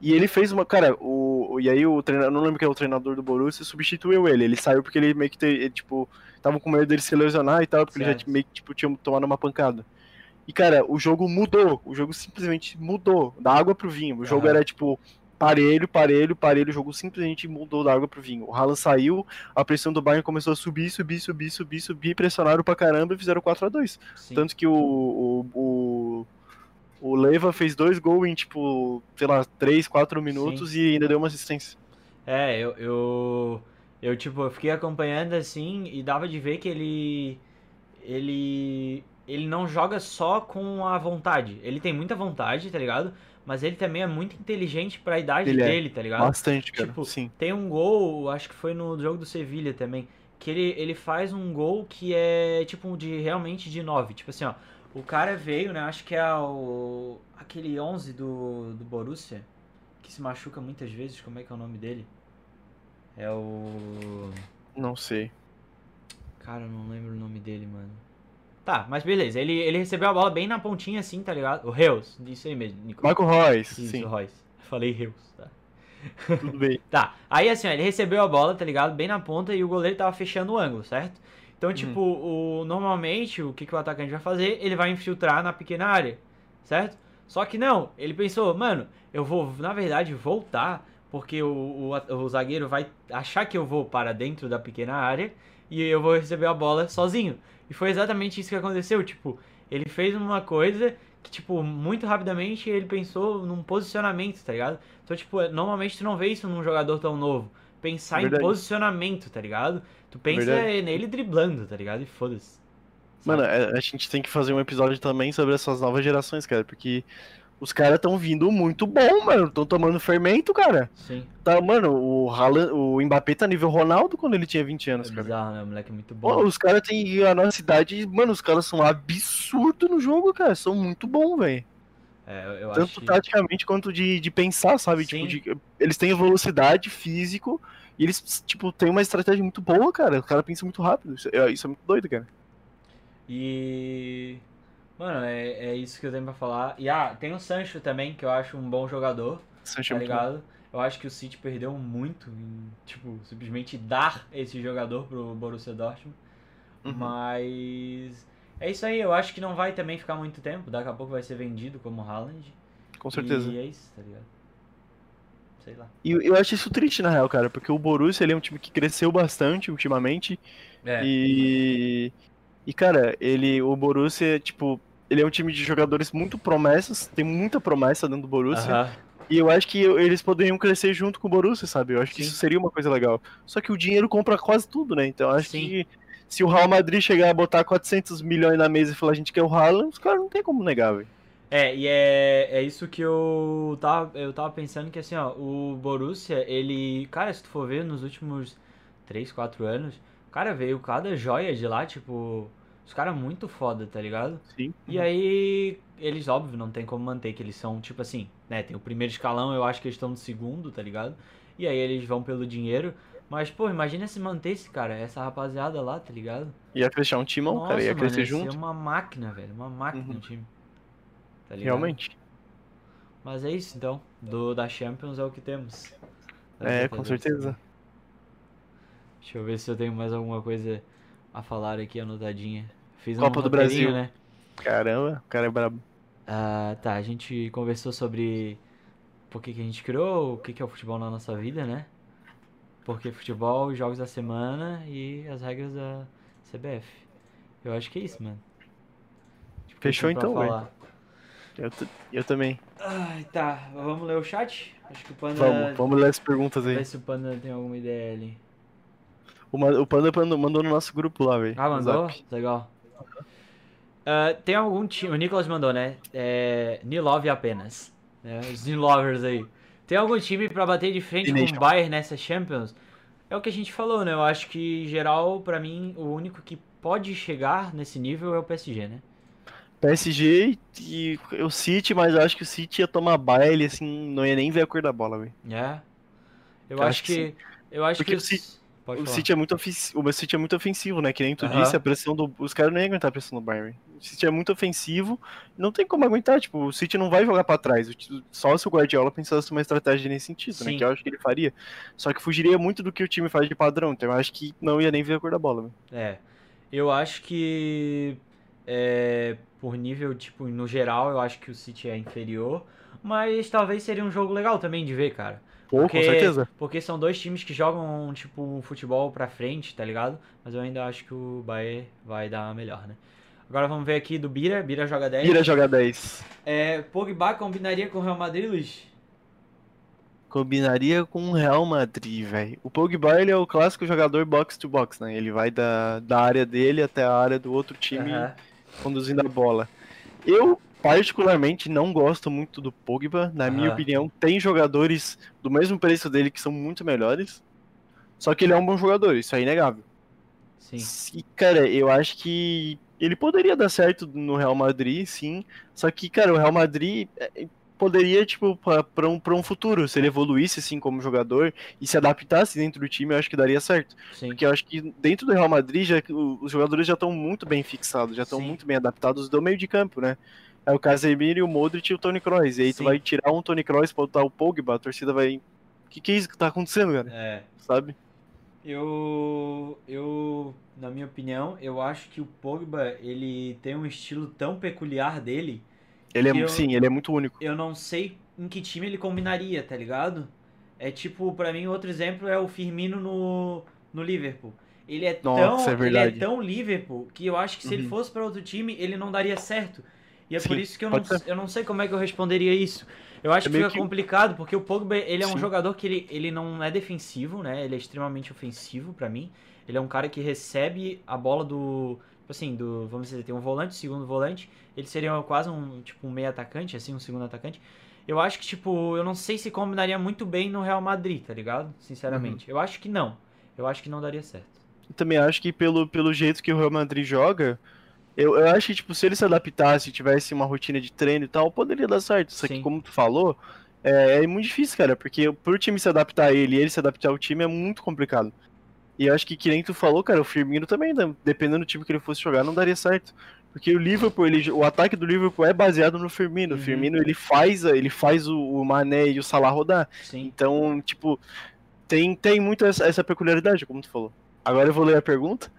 E ele fez uma. Cara, o, e aí o treinador, não lembro quem é o treinador do Borussia, substituiu ele. Ele saiu porque ele meio que, te, ele, tipo, tava com medo dele se lesionar e tal, porque ele Certo. já meio que, tipo, tinha tomado uma pancada. E, cara, o jogo mudou. O jogo simplesmente mudou. Da água pro vinho. O jogo era, tipo, parelho, parelho, parelho. O jogo simplesmente mudou da água pro vinho. O Haaland saiu, a pressão do Bayern começou a subir, subir, subir, subir, subir. Pressionaram pra caramba e fizeram 4 a 2 Sim. Tanto que o, o, o, o Leiva fez dois gols em, tipo, sei lá, 3, 4 minutos e ainda deu uma assistência. É, eu, eu, eu, tipo, eu fiquei acompanhando assim e dava de ver que ele, ele, ele não joga só com a vontade. Ele tem muita vontade, tá ligado? Mas ele também é muito inteligente pra idade Ele é. dele, tá ligado? Bastante, cara. Tipo, Sim. Tem um gol, acho que foi no jogo do Sevilha também, que ele, ele faz um gol que é tipo de realmente de 9. Tipo assim, ó, o cara veio, né? Acho que é o aquele 11 do, do Borussia, que se machuca muitas vezes, como é que é o nome dele? É o Não sei. Cara, eu não lembro o nome dele, mano. Tá, mas beleza. Ele, ele recebeu a bola bem na pontinha assim, tá ligado? O Reus, isso aí mesmo, Nico. Marco Reus, Isso, sim, Royce. Falei Reus, tá. tudo bem. Tá, aí assim, ó, ele recebeu a bola, tá ligado? Bem na ponta e o goleiro tava fechando o ângulo, certo? Então, tipo, o, normalmente, o que, que o atacante vai fazer? Ele vai infiltrar na pequena área, certo? Só que não, ele pensou, mano, eu vou, na verdade, voltar, porque o, o, o zagueiro vai achar que eu vou para dentro da pequena área e eu vou receber a bola sozinho. E foi exatamente isso que aconteceu, tipo, ele fez uma coisa que, tipo, muito rapidamente ele pensou num posicionamento, tá ligado? Então, tipo, normalmente tu não vê isso num jogador tão novo. Pensar Verdade. em posicionamento, tá ligado? Tu pensa Verdade. nele driblando, tá ligado? E foda-se. Mano, a a gente tem que fazer um episódio também sobre essas novas gerações, cara, porque os caras estão vindo muito bom, mano. Estão tomando fermento, cara. Sim. Tá, mano, o Haaland, o Mbappé tá nível Ronaldo quando ele tinha 20 É anos, cara. bizarro, né? O moleque é muito Pô, bom. os caras têm a nossa idade, mano, os caras são absurdos no jogo, cara. São muito bons, velho. É, eu, eu Tanto acho que... taticamente quanto de, de pensar, sabe? Sim. Tipo, de- eles têm velocidade, físico, e eles, tipo, têm uma estratégia muito boa, cara. O cara pensa muito rápido. Isso é, isso é muito doido, cara. E. Mano, é, é isso que eu tenho pra falar. E ah, tem o Sancho também, que eu acho um bom jogador, Sancho tá é bom. ligado? Eu acho que o City perdeu muito em, tipo, simplesmente dar esse jogador pro Borussia Dortmund. Uhum. Mas. É isso aí, eu acho que não vai também ficar muito tempo. Daqui a pouco vai ser vendido como Haaland. Com certeza. E é isso, tá ligado? Sei lá. E eu acho isso triste, na real, cara, porque o Borussia ele é um time que cresceu bastante ultimamente. É. E. E, cara, ele. O Borussia, tipo. Ele é um time de jogadores muito promessas, tem muita promessa dentro do Borussia. E eu acho que eles poderiam crescer junto com o Borussia, sabe? Eu acho que Sim. isso seria uma coisa legal. Só que o dinheiro compra quase tudo, né? Então eu acho Sim. que se o Real Madrid chegar a botar 400 milhões na mesa e falar a gente quer o Haaland, os caras não tem como negar, velho. É, e é, é isso que eu tava, eu tava pensando que assim, ó, o Borussia, ele, cara, se tu for ver nos últimos 3, 4 anos, cara, veio cada joia de lá, tipo, os caras muito foda, tá ligado? Sim. E aí, eles, óbvio, não tem como manter que eles são, tipo assim, né, tem o primeiro escalão, eu acho que eles estão no segundo, tá ligado? E aí eles vão pelo dinheiro, mas, pô, imagina se mantesse, cara, essa rapaziada lá, tá ligado? Ia fechar um timão, cara, ia mano, crescer ia junto. ser uma máquina, velho, uma máquina Uhum. time. Tá ligado? Realmente. Mas é isso então. Do da Champions é o que temos. Da É, com Libertadores certeza. Deixa eu ver se eu tenho mais alguma coisa a falar aqui anotadinha. Fiz um Copa do roteirinho, Brasil. né? Caramba, o cara é brabo. Ah, tá, a gente conversou sobre por que, que a gente criou, o que, que é o futebol na nossa vida, né? Porque futebol, os jogos da semana e as regras da CBF. Eu acho que é isso, mano. Que Fechou então, velho. falar. Eu, eu também. Ai, tá. Vamos ler o chat? Acho que o Panda. Vamos, vamos ler as perguntas aí. Ver se o Panda tem alguma ideia ali. O, o Panda mandou, mandou no nosso grupo lá, velho. Ah, mandou? Legal. Ah, tem algum time. O Nicolas mandou, né? É. Nilove apenas. né? Os Nilovers aí. Tem algum time pra bater de frente com o Bayern nessa Champions? É o que a gente falou, né? Eu acho que, em geral, pra mim, o único que pode chegar nesse nível é o PSG, né? PSG e o City, mas eu acho que o City ia tomar baile, assim, não ia nem ver a cor da bola, velho. É. Eu Eu acho acho que que. Eu acho Porque que. o City- Pode O falar. City é muito ofensivo, o City é muito ofensivo, né? Que nem tu Aham. disse, a pressão do. Os caras não iam aguentar a pressão do Bayern. O City é muito ofensivo, não tem como aguentar. Tipo, o City não vai jogar pra trás. Só se o Guardiola pensasse uma estratégia nesse sentido, Sim. né? Que eu acho que ele faria. Só que fugiria muito do que o time faz de padrão. Então eu acho que não ia nem ver a cor da bola, velho. É. Eu acho que. É, por nível, tipo, no geral, eu acho que o City é inferior. Mas talvez seria um jogo legal também de ver, cara. Pô, Porque- com certeza. Porque são dois times que jogam, tipo, um futebol pra frente, tá ligado? Mas eu ainda acho que o Bayern vai dar melhor, né? Agora vamos ver aqui do Bira. Bira joga 10. Ira jogar 10. É, Pogba combinaria com o Real Madrid, Luiz? Combinaria com o Real Madrid, velho. O Pogba, ele é o clássico jogador box to box, né? Ele vai da, da área dele até a área do outro time Aham. conduzindo a bola. Eu, particularmente, não gosto muito do Pogba. Na minha Aham. opinião, tem jogadores do mesmo preço dele que são muito melhores. Só que ele é um bom jogador, isso é inegável. Sim. E, cara, eu acho que ele poderia dar certo no Real Madrid, sim. Só que, cara, o Real Madrid, é, poderia, tipo, pra um, pra um futuro, se ele evoluísse, assim, como jogador e se adaptasse dentro do time, eu acho que daria certo. Sim. Porque eu acho que dentro do Real Madrid, já, os jogadores já estão muito bem fixados, já estão muito bem adaptados do meio de campo, né? É o Casemiro, o Modric e o Toni Kroos. E aí Sim. tu vai tirar um Toni Kroos pra botar o Pogba, a torcida vai... O que, que é isso que tá acontecendo, cara? É. Sabe? Eu, eu, na minha opinião, eu acho que o Pogba, ele tem um estilo tão peculiar dele, Ele é, Eu- sim, ele é muito único. eu não sei em que time ele combinaria, tá ligado? É tipo, pra mim, outro exemplo é o Firmino no, no Liverpool. Ele é, Nossa, tão, é ele é tão Liverpool que eu acho que se ele Uhum. fosse pra outro time, ele não daria certo. E é por Sim, isso que eu não, ser. eu não sei como é que eu responderia isso. Eu acho É que fica que- complicado, porque o Pogba, ele é um Sim. jogador que ele, ele não é defensivo, né? Ele é extremamente ofensivo pra mim. Ele é um cara que recebe a bola do, tipo assim, do, vamos dizer, tem um volante, segundo volante, ele seria quase um, tipo, um meio atacante, assim, um segundo atacante. Eu acho que, tipo, eu não sei se combinaria muito bem no Real Madrid, tá ligado? Sinceramente. Eu acho que não. Eu acho que não daria certo. Eu também acho que pelo, pelo jeito que o Real Madrid joga, eu, eu acho que, tipo, se ele se adaptasse, tivesse uma rotina de treino e tal, poderia dar certo. Só Sim. que, como tu falou, é, é muito difícil, cara, porque pro time se adaptar a ele e ele se adaptar ao time é muito complicado. E eu acho que, que nem tu falou, cara, o Firmino também, né, dependendo do time que ele fosse jogar, não daria certo. Porque o Liverpool, ele, o ataque do Liverpool é baseado no Firmino. Uhum. O Firmino, ele faz, ele faz o, o Mané e o Salah rodar. Sim. Então, tipo, tem, tem muito essa, essa peculiaridade, como tu falou. Agora eu vou ler a pergunta.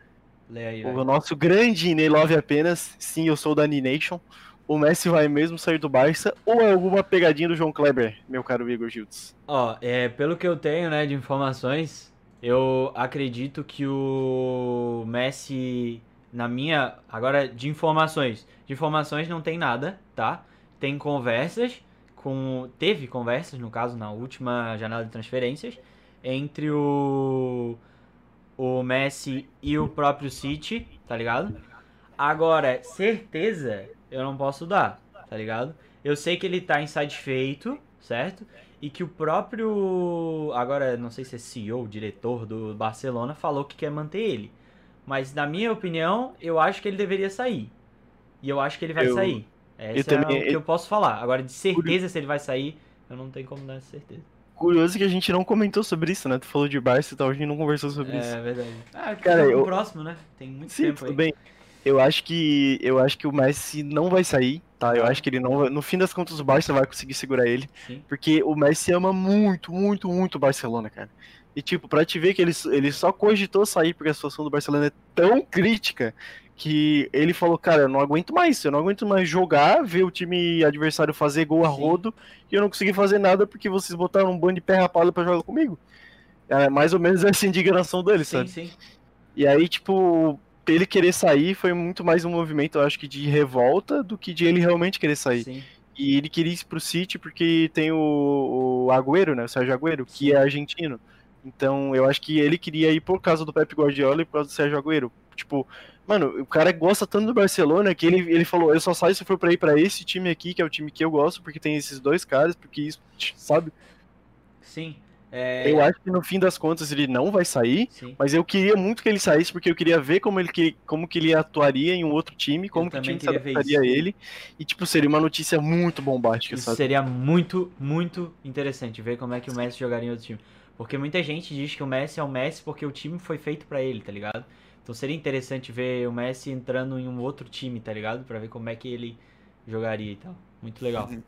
Aí, O nosso grande Ney Love apenas, sim, eu sou da Nation. O Messi vai mesmo sair do Barça ou é alguma pegadinha do João Kleber, meu caro Igor Gildes? Ó, é, pelo que eu tenho, né, de informações, eu acredito que o Messi, na minha. Agora, de informações. De informações não tem nada, tá? Tem conversas com. Teve conversas, no caso, na última janela de transferências, entre o. Messi e o próprio City, tá ligado? Agora, certeza eu não posso dar, tá ligado? Eu sei que ele tá insatisfeito, certo? E que o próprio, agora não sei se é CEO, diretor do Barcelona, falou que quer manter ele. Mas na minha opinião, eu acho que ele deveria sair. E eu acho que ele vai Eu- sair. Esse eu também- é o que eu posso falar. Agora, de certeza se ele vai sair, eu não tenho como dar essa certeza. Curioso que a gente não comentou sobre isso, né? Tu falou de Barça e tal, a gente não conversou sobre isso. É verdade. Ah, Cara, eu- o próximo, né? Tem muito Sim, tempo tudo aí. bem. Eu acho que eu acho que o Messi não vai sair, tá? Eu acho que ele não vai, no fim das contas o Barça vai conseguir segurar ele, Sim. porque o Messi ama muito, muito, muito o Barcelona, cara. E tipo, pra te ver que ele, ele só cogitou sair porque a situação do Barcelona é tão crítica que ele falou, cara, eu não aguento mais, eu não aguento mais jogar, ver o time adversário fazer gol a Sim. rodo e eu não consegui fazer nada porque vocês botaram um bando de pé rapado pra jogar comigo. É mais ou menos essa indignação dele, Sim, sabe? sim. E aí, tipo, ele querer sair foi muito mais um movimento, eu acho que de revolta do que de ele realmente querer sair. Sim. E ele queria ir pro City porque tem o, o Agüero, né? O Sérgio Agüero, que é argentino. Então, eu acho que ele queria ir por causa do Pep Guardiola e por causa do Sérgio Agüero. Tipo, mano, o cara gosta tanto do Barcelona que ele, ele falou: eu só saio se for pra ir pra esse time aqui, que é o time que eu gosto, porque tem esses dois caras, porque isso, sabe? Sim. É, Eu acho que no fim das contas ele não vai sair. Sim. Mas eu queria muito que ele saísse, porque eu queria ver como ele, como que ele atuaria em um outro time, como que o time se queria ver adaptaria a isso. ele. E, tipo, seria uma notícia muito bombástica, Isso sabe? seria muito, muito interessante ver como é que o Messi jogaria em outro time. Porque muita gente diz que o Messi é o Messi porque o time foi feito pra ele, tá ligado? Então seria interessante ver o Messi entrando em um outro time, tá ligado? Pra ver como é que ele jogaria e tal. Muito legal. Uhum.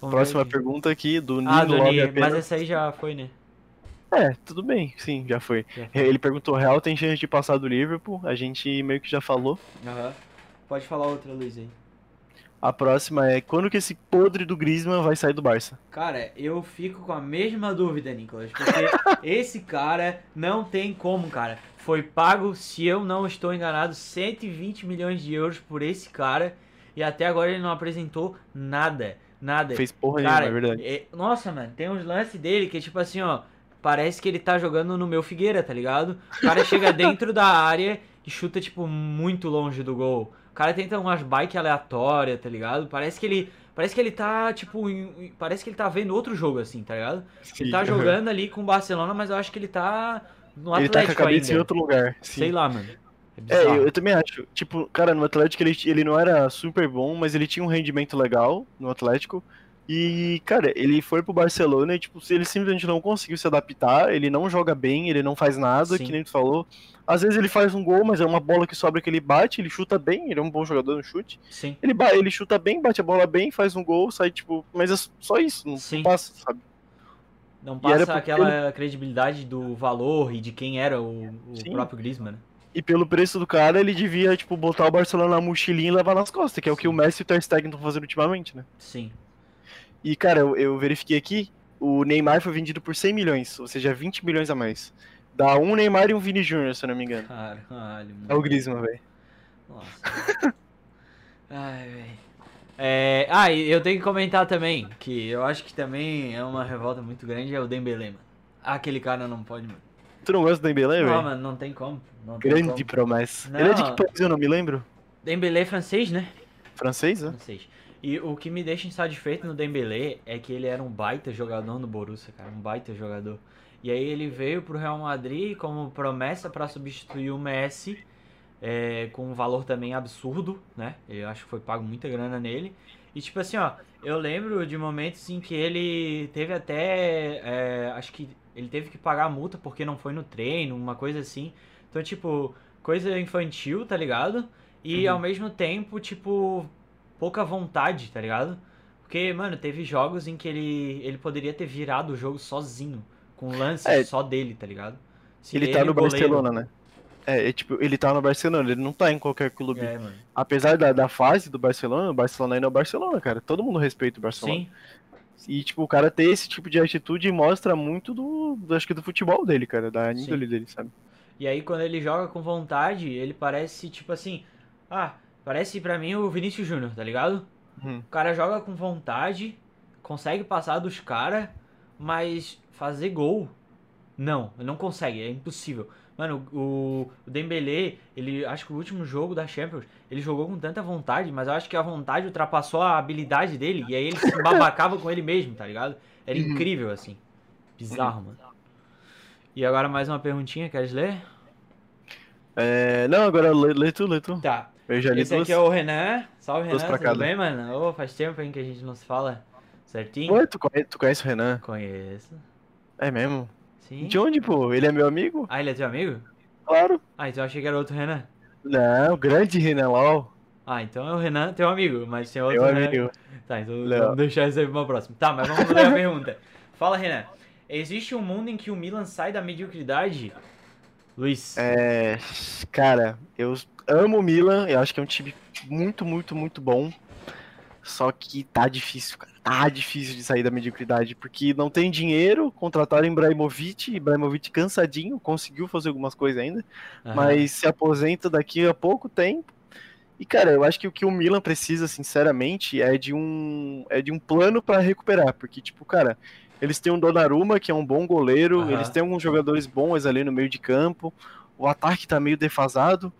Vamos Próxima ver pergunta aqui, do Nino Ah, Love Doni, apenas. mas essa aí já foi, né? É, tudo bem, sim, já foi. Já foi. Ele perguntou, Real tem chance de passar do Liverpool? A gente meio que já falou. Aham. Pode falar outra, Luiz, aí. A próxima é, quando que esse podre do Griezmann vai sair do Barça? Cara, eu fico com a mesma dúvida, Nicolas, porque esse cara não tem como, cara. Foi pago, se eu não estou enganado, 120 milhões de euros por esse cara e até agora ele não apresentou nada, nada. Fez porra cara, nenhuma, é verdade. é- nossa, mano, tem uns lances dele que tipo assim, ó, parece que ele tá jogando no meu Figueira, tá ligado? O cara chega dentro da área e chuta tipo muito longe do gol. O cara tenta umas bike aleatórias, tá ligado? Parece que ele Parece que ele tá, tipo, em- parece que ele tá vendo outro jogo, assim, tá ligado? Ele Sim, tá aham. jogando ali com o Barcelona, mas eu acho que ele tá no Ele tá Atlético com a cabeça ainda. em outro lugar. sim. Sei lá, mano. É É, eu, eu também acho. Tipo, cara, no Atlético ele, ele não era super bom, mas ele tinha um rendimento legal no Atlético. E, cara, ele foi pro Barcelona e, tipo, ele simplesmente não conseguiu se adaptar, ele não joga bem, ele não faz nada, Sim. que nem tu falou. Às vezes ele faz um gol, mas é uma bola que sobra que ele bate, ele chuta bem, ele é um bom jogador no chute. Sim. Ele, ele chuta bem, bate a bola bem, faz um gol, sai, tipo, mas é só isso, não Sim. passa, sabe? Não era passa porque aquela credibilidade do valor e de quem era o, o Sim. próprio Griezmann. né? E pelo preço do cara, ele devia, tipo, botar o Barcelona na mochilinha e levar nas costas, que é o que Sim. o Messi e o Ter Stegen estão fazendo ultimamente, né? Sim. E, cara, eu, eu verifiquei aqui, o Neymar foi vendido por 100 milhões, ou seja, 20 milhões a mais. Dá um Neymar e um Vini Júnior, se eu não me engano. Caralho, mano. É o Griezmann, velho. Nossa. Ai, velho. É, ah, e eu tenho que comentar também, que eu acho que também é uma revolta muito grande, é o Dembélé, mano. Aquele cara não pode, mano. Tu não gosta do Dembélé, Não, velho? mano, não tem como. Não tem Grande como. promessa. Não. Ele é de que país, eu não me lembro? Dembélé é francês, né? Francês, né? Francês. E o que me deixa insatisfeito no Dembélé é que ele era um baita jogador no Borussia, cara, um baita jogador. E aí ele veio pro Real Madrid como promessa pra substituir o Messi, é, com um valor também absurdo, né? Eu acho que foi pago muita grana nele. E tipo assim, ó, eu lembro de momentos em que ele teve até, é, acho que ele teve que pagar a multa porque não foi no treino, uma coisa assim. Então, tipo, coisa infantil, tá ligado? E Uhum. ao mesmo tempo, tipo, pouca vontade, tá ligado? Porque, mano, teve jogos em que ele, ele poderia ter virado o jogo sozinho, com lances É. só dele, tá ligado? Se Ele tá e no goleiro- Barcelona, né? É, é, tipo, ele tá no Barcelona, ele não tá em qualquer clube. É. Apesar da, da fase do Barcelona, o Barcelona ainda é o Barcelona, cara. Todo mundo respeita o Barcelona. Sim, E, tipo, o cara ter esse tipo de atitude mostra muito do, do- acho que do futebol dele, cara, da índole dele, sabe? E aí quando ele joga com vontade, ele parece tipo assim, ah, parece pra mim o Vinícius Júnior, tá ligado? Uhum. O cara joga com vontade, consegue passar dos caras, mas fazer gol, não, não consegue, é impossível. Mano, o, o Dembélé, ele acho que o último jogo da Champions, ele jogou com tanta vontade, mas eu acho que a vontade ultrapassou a habilidade dele e aí ele se babacava com ele mesmo, tá ligado? Era Uhum. incrível assim. Bizarro, mano. E agora mais uma perguntinha, queres ler? É, não, agora lê, lê tu, lê tu. Tá. Eu já li Esse duas. aqui é o Renan. Salve, Renan. Tudo cada. bem, mano? Ô, faz tempo hein, que a gente não se fala certinho. Ué, tu conhece, tu conhece o Renan? Conheço. É mesmo? Sim. De onde, pô? Ele é meu amigo? Ah, ele é teu amigo? Claro. Ah, então eu achei que era outro Renan. Não, grande Renan Lau. Ah, então é o Renan, teu amigo, mas tem outro Meu Renan. amigo. Tá, então Não. vamos deixar isso aí pra uma próxima. Tá, mas vamos ler a pergunta. Fala, Renan. Existe um mundo em que o Milan sai da mediocridade? Luiz. É, cara, eu amo o Milan, eu acho que é um time muito, muito, muito bom. Só que tá difícil, cara. Tá difícil de sair da mediocridade, porque não tem dinheiro, contrataram Ibrahimovic, Ibrahimovic cansadinho, conseguiu fazer algumas coisas ainda, Aham. mas se aposenta daqui a pouco tempo. E cara, eu acho que o que o Milan precisa, sinceramente, é de um é de um plano pra recuperar, porque tipo, cara, eles têm um Donnarumma que é um bom goleiro, Aham. eles têm alguns jogadores bons ali no meio de campo, o ataque tá meio defasado.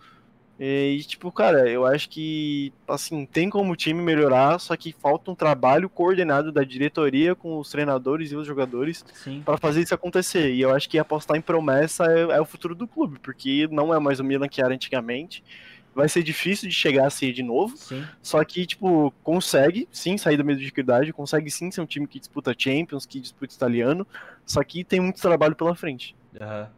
E, tipo, cara, eu acho que, assim, tem como o time melhorar, só que falta um trabalho coordenado da diretoria com os treinadores e os jogadores Sim. para fazer isso acontecer. E eu acho que apostar em promessa é, é o futuro do clube, porque não é mais o Milan que era antigamente. Vai ser difícil de chegar a ser de novo, Sim. só que, tipo, consegue sim sair da mediocridade, consegue sim ser um time que disputa Champions, que disputa italiano, só que tem muito trabalho pela frente. Aham.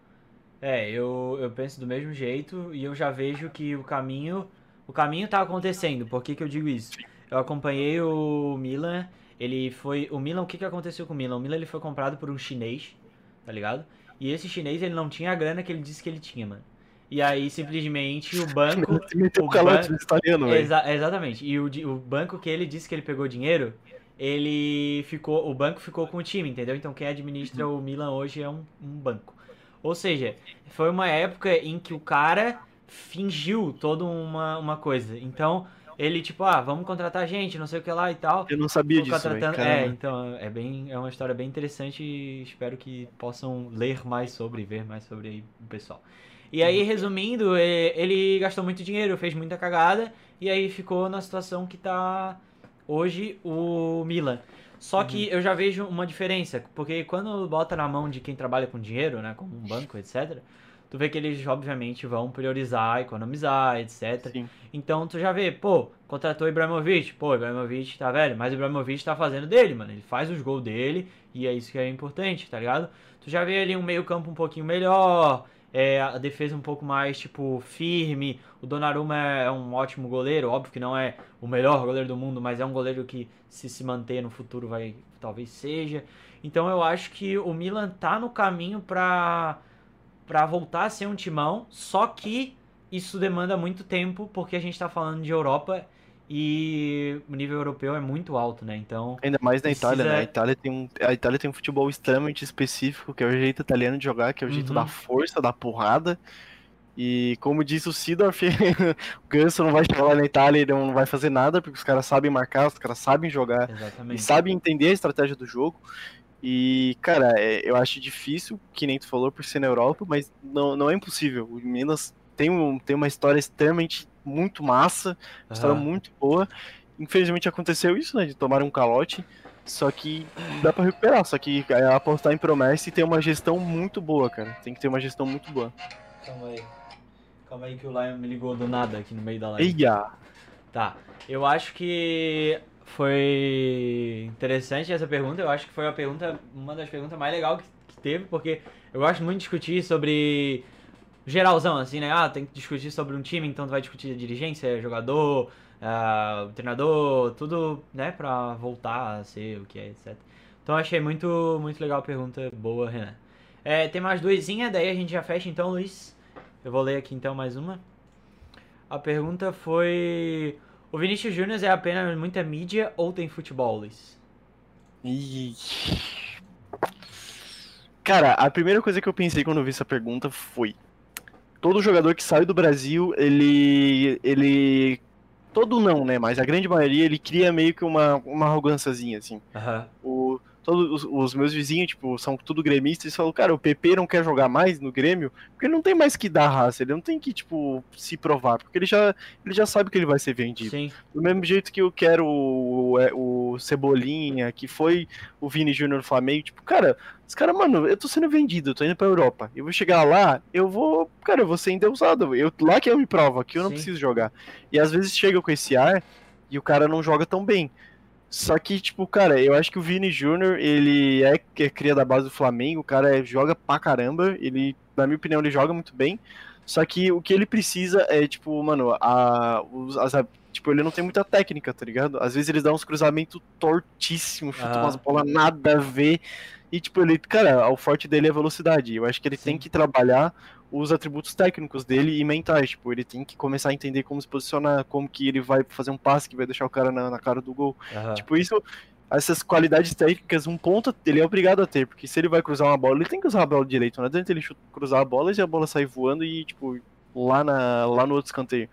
É, eu, eu penso do mesmo jeito e eu já vejo que o caminho. O caminho tá acontecendo. Por que, que eu digo isso? Eu acompanhei o Milan. Ele foi. O Milan, o que, que aconteceu com o Milan? O Milan ele foi comprado por um chinês, tá ligado? E esse chinês ele não tinha a grana que ele disse que ele tinha, mano. E aí simplesmente o banco. O o calote ban- no italiano. Exa- exatamente. E o, o banco que ele disse que ele pegou dinheiro, ele ficou. O banco ficou com o time, entendeu? Então quem administra o Milan hoje é um, um banco. Ou seja, foi uma época em que o cara fingiu toda uma, uma coisa. Então, ele, tipo, ah, vamos contratar gente, não sei o que lá e tal. Eu não sabia disso, contratando-. É, então, é bem, é uma história bem interessante e espero que possam ler mais sobre, ver mais sobre aí o pessoal. E aí, resumindo, é, ele gastou muito dinheiro, fez muita cagada e aí ficou na situação que tá hoje o Milan. Só que eu já vejo uma diferença, porque quando bota na mão de quem trabalha com dinheiro, né, como um banco, etc., tu vê que eles obviamente vão priorizar, economizar, etc. Sim. Então tu já vê, pô, contratou o Ibrahimovic, pô, Ibrahimovic tá velho, mas o Ibrahimovic tá fazendo dele, mano. Ele faz os gols dele e é isso que é importante, tá ligado? Tu já vê ali um meio-campo um pouquinho melhor, é, a defesa um pouco mais, tipo, firme. O Donnarumma é um ótimo goleiro, óbvio que não é o melhor goleiro do mundo, mas é um goleiro que se se manter no futuro vai talvez seja. Então eu acho que o Milan tá no caminho pra para voltar a ser um timão, só que isso demanda muito tempo, porque a gente está falando de Europa e o nível europeu é muito alto, né? Então. Ainda mais na precisa- Itália, né? A Itália, tem um, a Itália tem um futebol extremamente específico, que é o jeito italiano de jogar, que é o jeito Uhum. da força, da porrada. E como disse o Sidorf, o Ganso não vai chegar lá na Itália e não vai fazer nada, porque os caras sabem marcar, os caras sabem jogar e Exatamente. sabem entender a estratégia do jogo. E, cara, é, eu acho difícil, que nem tu falou, por ser na Europa, mas não, não é impossível. O Minas tem, um, tem uma história extremamente muito massa, uma história muito boa. Infelizmente aconteceu isso, né? De tomar um calote. Só que dá pra recuperar. Só que é apostar em promessa e ter uma gestão muito boa, cara. Tem que ter uma gestão muito boa. Calma aí. Calma aí que o Lion me ligou do nada aqui no meio da live. Eia! Tá. Eu acho que foi interessante essa pergunta. Eu acho que foi a pergunta, uma das perguntas mais legais que, que teve, porque eu gosto muito de discutir sobre geralzão, assim, né? Ah, tem que discutir sobre um time, então tu vai discutir a dirigência, jogador, o treinador, tudo, né, pra voltar a ser o que é, etc. Então achei muito, muito legal a pergunta. Boa, Renan. É, tem mais duasinha, daí a gente já fecha então, Luiz. Eu vou ler aqui então mais uma. A pergunta foi: O Vinícius Júnior é apenas muita mídia ou tem futebol, Luiz? Cara, a primeira coisa que eu pensei quando eu vi essa pergunta foi: todo jogador que sai do Brasil, ele. ele. Todo não, né? Mas a grande maioria ele cria meio que uma, uma arrogânciazinha, assim. Aham. O, todos os, os meus vizinhos, tipo, são tudo gremistas, eles falam, cara, o PP não quer jogar mais no Grêmio, porque ele não tem mais que dar raça, ele não tem que, tipo, se provar, porque ele já, ele já sabe que ele vai ser vendido. Sim. Do mesmo jeito que eu quero o, é, o Cebolinha, que foi o Vini Júnior Flamengo, tipo, cara, os caras, mano, eu tô sendo vendido, eu tô indo pra Europa. Eu vou chegar lá, eu vou, cara, eu vou ser endeusado. Eu, lá que eu me provo, aqui eu não Sim. preciso jogar. E às vezes chega com esse ar e o cara não joga tão bem. Só que, tipo, cara, eu acho que o Vini Júnior, ele é, é cria da base do Flamengo, o cara é- joga pra caramba, ele, na minha opinião, ele joga muito bem. Só que o que ele precisa é, tipo, mano, a, as, tipo, ele não tem muita técnica, tá ligado? Às vezes ele dá uns cruzamentos tortíssimos, chuta Ah. umas bolas nada a ver. E, tipo, ele, cara, o forte dele é a velocidade. Eu acho que ele tem Sim. que trabalhar os atributos técnicos dele e mentais. Tipo, ele tem que começar a entender como se posicionar, como que ele vai fazer um passe que vai deixar o cara na, na cara do gol. Aham. Tipo, isso, essas qualidades técnicas, um ponto ele é obrigado a ter, porque se ele vai cruzar uma bola, ele tem que usar a bola direito. Não adianta ele cruzar a bola e a bola sair voando e, tipo, lá, na, lá no outro escanteio.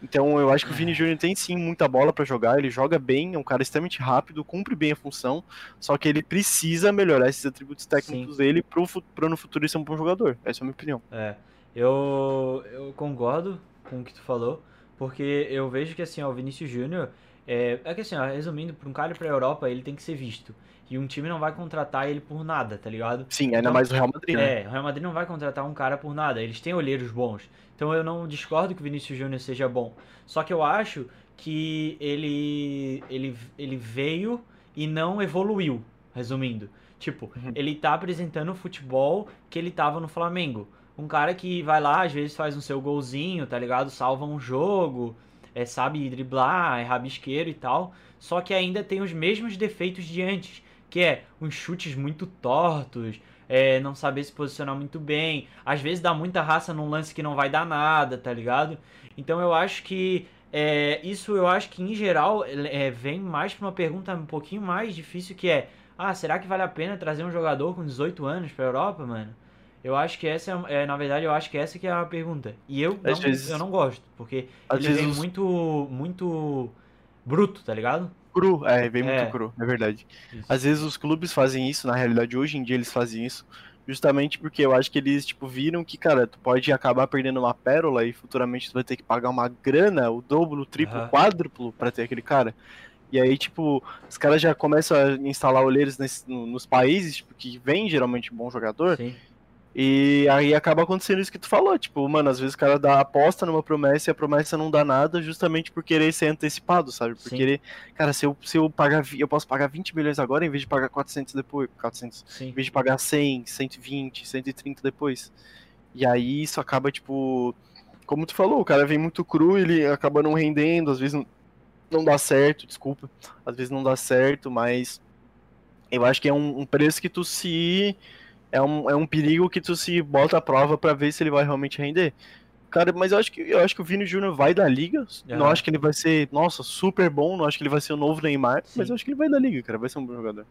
Então eu acho que o Vini Júnior tem sim muita bola pra jogar, ele joga bem, é um cara extremamente rápido, cumpre bem a função, só que ele precisa melhorar esses atributos técnicos dele pro, fu- pro no futuro ser um bom jogador. Essa é a minha opinião. É, eu, eu concordo com o que tu falou, porque eu vejo que assim, ó, o Vinícius Júnior, é, é que assim, ó, resumindo, para um cara ir pra Europa, ele tem que ser visto. E um time não vai contratar ele por nada, tá ligado? Sim, ainda Então, mais o Real Madrid, né? É, o Real Madrid não vai contratar um cara por nada, eles têm olheiros bons. Então eu não discordo que o Vinícius Júnior seja bom. Só que eu acho que ele, ele, ele veio e não evoluiu, resumindo. Tipo, Uhum. ele tá apresentando o futebol que ele tava no Flamengo. Um cara que vai lá, às vezes faz um seu golzinho, tá ligado? Salva um jogo, é, sabe driblar, é rabisqueiro e tal. Só que ainda tem os mesmos defeitos de antes, que é uns chutes muito tortos, é, não saber se posicionar muito bem. Às vezes dá muita raça num lance que não vai dar nada, tá ligado? Então eu acho que é, isso eu acho que em geral é, vem mais pra uma pergunta um pouquinho mais difícil que é ah, será que vale a pena trazer um jogador com 18 anos pra Europa, mano? Eu acho que essa é, é, na verdade, eu acho que essa que é a pergunta. E eu não, vezes- eu não gosto, porque ele vezes vem os- muito muito bruto, tá ligado? Cru, é, vem muito É. cru, é verdade. Isso. Às vezes os clubes fazem isso, na realidade hoje em dia eles fazem isso, justamente porque eu acho que eles, tipo, viram que, cara, tu pode acabar perdendo uma pérola e futuramente tu vai ter que pagar uma grana, o dobro, o triplo, o quádruplo pra ter aquele cara. E aí, tipo, os caras já começam a instalar olheiros nesse- no- nos países, tipo, que vem geralmente um bom jogador, Sim. E aí acaba acontecendo isso que tu falou, tipo, mano, às vezes o cara dá aposta numa promessa e a promessa não dá nada justamente por querer ser antecipado, sabe? Por Sim. querer, cara, se eu, se eu pagar, eu posso pagar 20 milhões agora em vez de pagar 400 depois, 400, Sim. em vez de pagar 100, 120, 130 depois. E aí isso acaba, tipo, como tu falou, o cara vem muito cru, ele acaba não rendendo, às vezes não, não dá certo, desculpa, às vezes não dá certo, mas eu acho que é um, um preço que tu se. É um, é um perigo que tu se bota à prova pra ver se ele vai realmente render. Cara, mas eu acho que eu acho que o Vini Júnior vai da liga. Não Aham. acho que ele vai ser, nossa, super bom. Não acho que ele vai ser o novo Neymar. Sim. Mas eu acho que ele vai da liga, cara. Vai ser um bom jogador.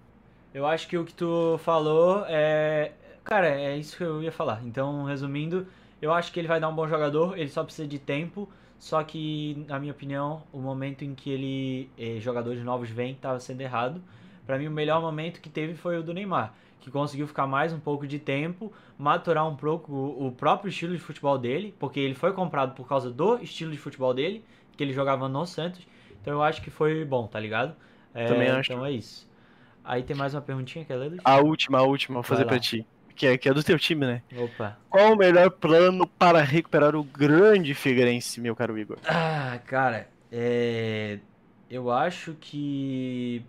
Eu acho que o que tu falou é. Cara, é isso que eu ia falar. Então, resumindo, eu acho que ele vai dar um bom jogador, ele só precisa de tempo. Só que, na minha opinião, o momento em que ele, eh, jogadores novos vêm, estava sendo errado. Pra mim, o melhor momento que teve foi o do Neymar, que conseguiu ficar mais um pouco de tempo, maturar um pouco o o próprio estilo de futebol dele, porque ele foi comprado por causa do estilo de futebol dele, que ele jogava no Santos. Então, eu acho que foi bom, tá ligado? É, Também acho. Então é isso. Aí tem mais uma perguntinha, quer ler, Luiz? A última, a última, vou fazer lá. pra ti. Que é, que é do teu time, né? Opa. Qual o melhor plano para recuperar o grande Figueirense, meu caro Igor? Ah, cara, é... eu acho que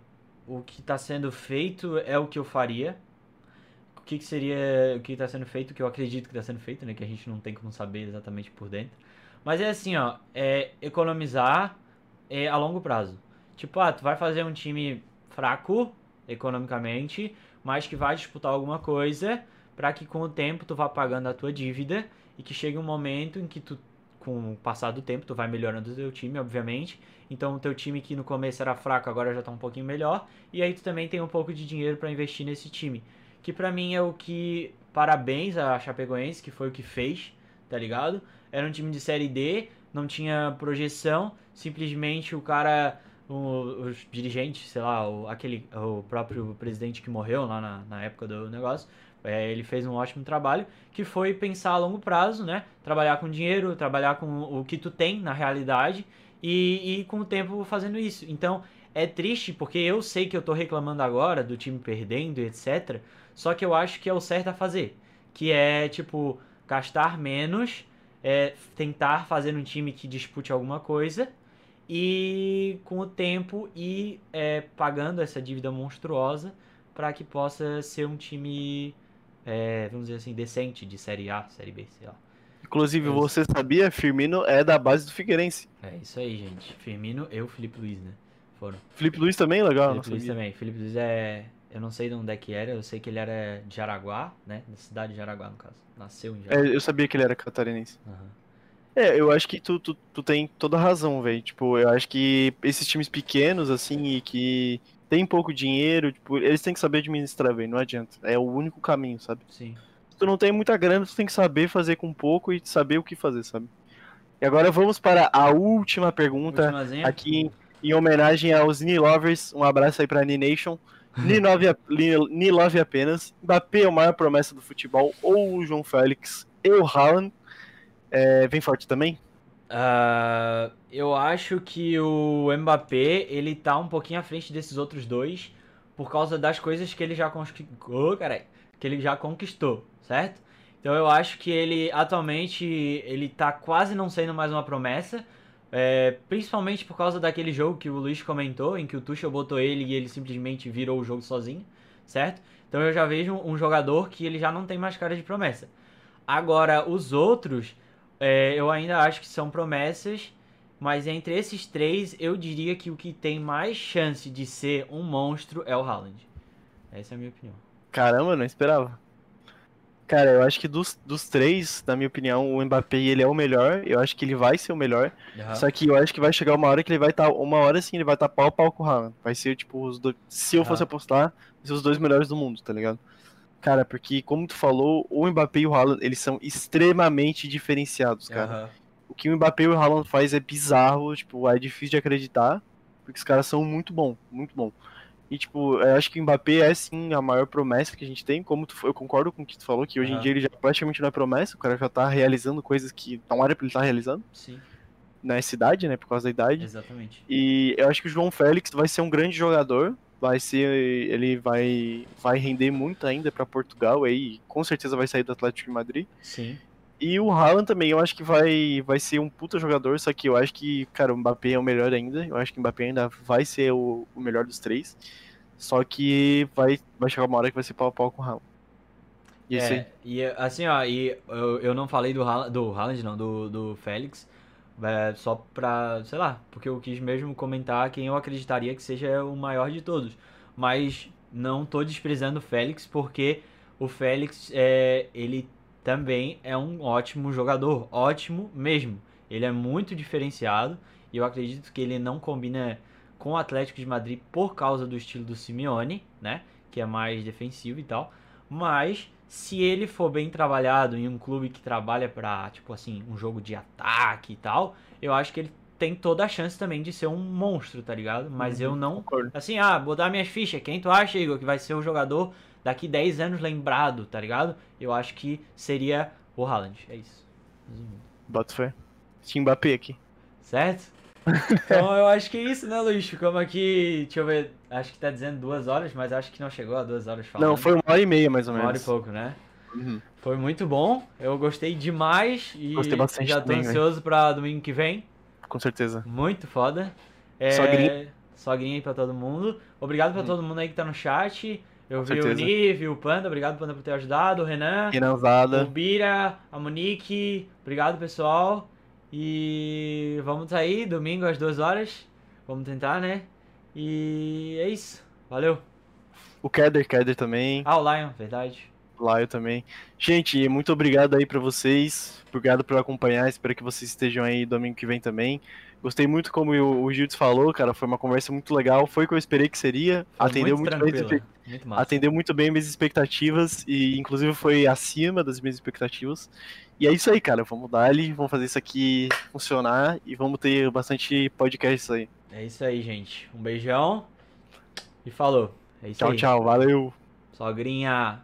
o que está sendo feito é o que eu faria. Que, que seria o que está sendo feito, que eu acredito que está sendo feito, né? Que a gente não tem como saber exatamente por dentro. Mas é assim, ó, é economizar é, a longo prazo. Tipo, ah, tu vai fazer um time fraco economicamente, mas que vai disputar alguma coisa para que com o tempo tu vá pagando a tua dívida e que chegue um momento em que tu com o passar do tempo, tu vai melhorando o teu time, obviamente. Então, o teu time que no começo era fraco, agora já tá um pouquinho melhor. E aí tu também tem um pouco de dinheiro para investir nesse time. Que pra mim é o que. Parabéns a Chapecoense, que foi o que fez, tá ligado? Era um time de Série D, não tinha projeção. Simplesmente o cara. o- os dirigentes, sei lá, o, aquele, o próprio presidente que morreu lá na, na época do negócio. É, ele fez um ótimo trabalho, que foi pensar a longo prazo, né? Trabalhar com dinheiro, trabalhar com o que tu tem na realidade e, e com o tempo fazendo isso. Então é triste porque eu sei que eu tô reclamando agora do time perdendo, etc. Só que eu acho que é o certo a fazer, que é tipo gastar menos, é, tentar fazer um time que dispute alguma coisa e com o tempo ir é, pagando essa dívida monstruosa para que possa ser um time, é, vamos dizer assim, decente de Série A, Série B, sei lá. Inclusive, É você sabia? Firmino é da base do Figueirense. É isso aí, gente. Firmino, eu, Felipe Luiz, né? Foram. Felipe Luiz também, legal, Felipe Luiz sabia. também. Felipe Luiz é. Eu não sei de onde é que era, eu sei que ele era de Jaraguá, né? Da cidade de Jaraguá, no caso. Nasceu em Jaraguá. É, eu sabia que ele era catarinense. Aham. É, eu acho que tu, tu, tu tem toda a razão, velho. Tipo, eu acho que esses times pequenos, assim, e que tem pouco dinheiro, tipo, eles têm que saber administrar, velho. Não adianta. É o único caminho, sabe? Sim. Se tu não tem muita grana, tu tem que saber fazer com pouco e saber o que fazer, sabe? E agora vamos para a última pergunta, Ultimazinha. aqui em, em homenagem aos Ni Lovers. Um abraço aí pra Ni Nation. Ni Love, a- Ni- Ni Love apenas. Mbappé é a maior promessa do futebol, ou o João Félix, e o Haaland. É, vem forte também? Ah, eu acho que o Mbappé, ele tá um pouquinho à frente desses outros dois por causa das coisas que ele já conquistou, carai, que ele já conquistou, certo? Então eu acho que ele atualmente ele tá quase não sendo mais uma promessa, é, principalmente por causa daquele jogo que o Luiz comentou, em que o Tuchel botou ele e ele simplesmente virou o jogo sozinho, certo? Então eu já vejo um jogador que ele já não tem mais cara de promessa. Agora os outros é, eu ainda acho que são promessas, mas entre esses três, eu diria que o que tem mais chance de ser um monstro é o Haaland. Essa é a minha opinião. Caramba, não esperava. Cara, eu acho que dos, dos três, na minha opinião, o Mbappé ele é o melhor. Eu acho que ele vai ser o melhor. Só que eu acho que vai chegar uma hora que ele vai estar. uma hora assim, ele vai estar pau a pau com o Haaland. Vai ser, tipo, os dois. Se eu fosse Aham. apostar, vai ser os dois melhores do mundo, tá ligado? Cara, porque, como tu falou, o Mbappé e o Haaland, eles são extremamente diferenciados, cara. Aham. O que o Mbappé e o Haaland faz é bizarro, tipo, é difícil de acreditar, porque os caras são muito bom, muito bom. E, tipo, eu acho que o Mbappé é, sim, a maior promessa que a gente tem, como tu, eu concordo com o que tu falou, que hoje em Aham. dia ele já praticamente não é promessa, o cara já tá realizando coisas que não era pra ele estar realizando, Sim, nessa idade, né, por causa da idade. exatamente. E eu acho que o João Félix vai ser um grande jogador, vai ser. Ele vai, vai render muito ainda para Portugal aí. Com certeza vai sair do Atlético de Madrid. Sim. E o Haaland também, eu acho que vai, vai ser um puta jogador, só que eu acho que, cara, o Mbappé é o melhor ainda. Eu acho que o Mbappé ainda vai ser o, o melhor dos três. Só que vai, vai chegar uma hora que vai ser pau a pau com o Haaland. E é, é e assim, ó, e eu, eu não falei do Haaland, do Haaland não, do, do Félix, é, só pra, sei lá, porque eu quis mesmo comentar quem eu acreditaria que seja o maior de todos. Mas não tô desprezando o Félix, porque o Félix, é, ele também é um ótimo jogador, ótimo mesmo. Ele é muito diferenciado e eu acredito que ele não combina com o Atlético de Madrid por causa do estilo do Simeone, né? Que é mais defensivo e tal. Mas se ele for bem trabalhado em um clube que trabalha para tipo assim, um jogo de ataque e tal, eu acho que ele tem toda a chance também de ser um monstro, tá ligado? Mas uhum, eu não. Concordo. Assim, ah, vou dar minhas fichas. Quem tu acha, Igor, que vai ser o jogador daqui 10 anos lembrado, tá ligado? Eu acho que seria o Haaland. É isso. Bota fé. Tinha Mbappé aqui. Certo? Então eu acho que é isso, né, Luiz? Ficamos aqui, deixa eu ver, acho que tá dizendo duas horas, mas acho que não chegou a duas horas falando. Não, foi uma hora e meia mais ou menos. Uma hora e pouco, né? Uhum. Foi muito bom, eu gostei demais e gostei bastante já tô também, ansioso véio. pra domingo que vem. Com certeza. Muito foda. É... Sogrinha. Sogrinha aí pra todo mundo. Obrigado pra uhum. todo mundo aí que tá no chat. Eu vi certeza. o Nive, o Panda, obrigado Panda por ter ajudado, o Renan. Renanzada. O Bira, a Monique, obrigado pessoal. E vamos sair domingo às duas horas. Vamos tentar, né? E é isso. Valeu. O Keder, Keder também. Ah, o Lion, verdade. Lion também. Gente, muito obrigado aí para vocês. Obrigado por acompanhar. Espero que vocês estejam aí domingo que vem também. Gostei muito como o, o Gildes falou, cara. Foi uma conversa muito legal. Foi o que eu esperei que seria. Foi atendeu muito, muito bem. Muito atendeu muito bem minhas expectativas. E inclusive foi acima das minhas expectativas. E é isso aí, cara. Vamos dar ali, vamos fazer isso aqui funcionar e vamos ter bastante podcasts aí. É isso aí, gente. Um beijão e falou. É isso tchau, aí. tchau. Valeu. Sogrinha.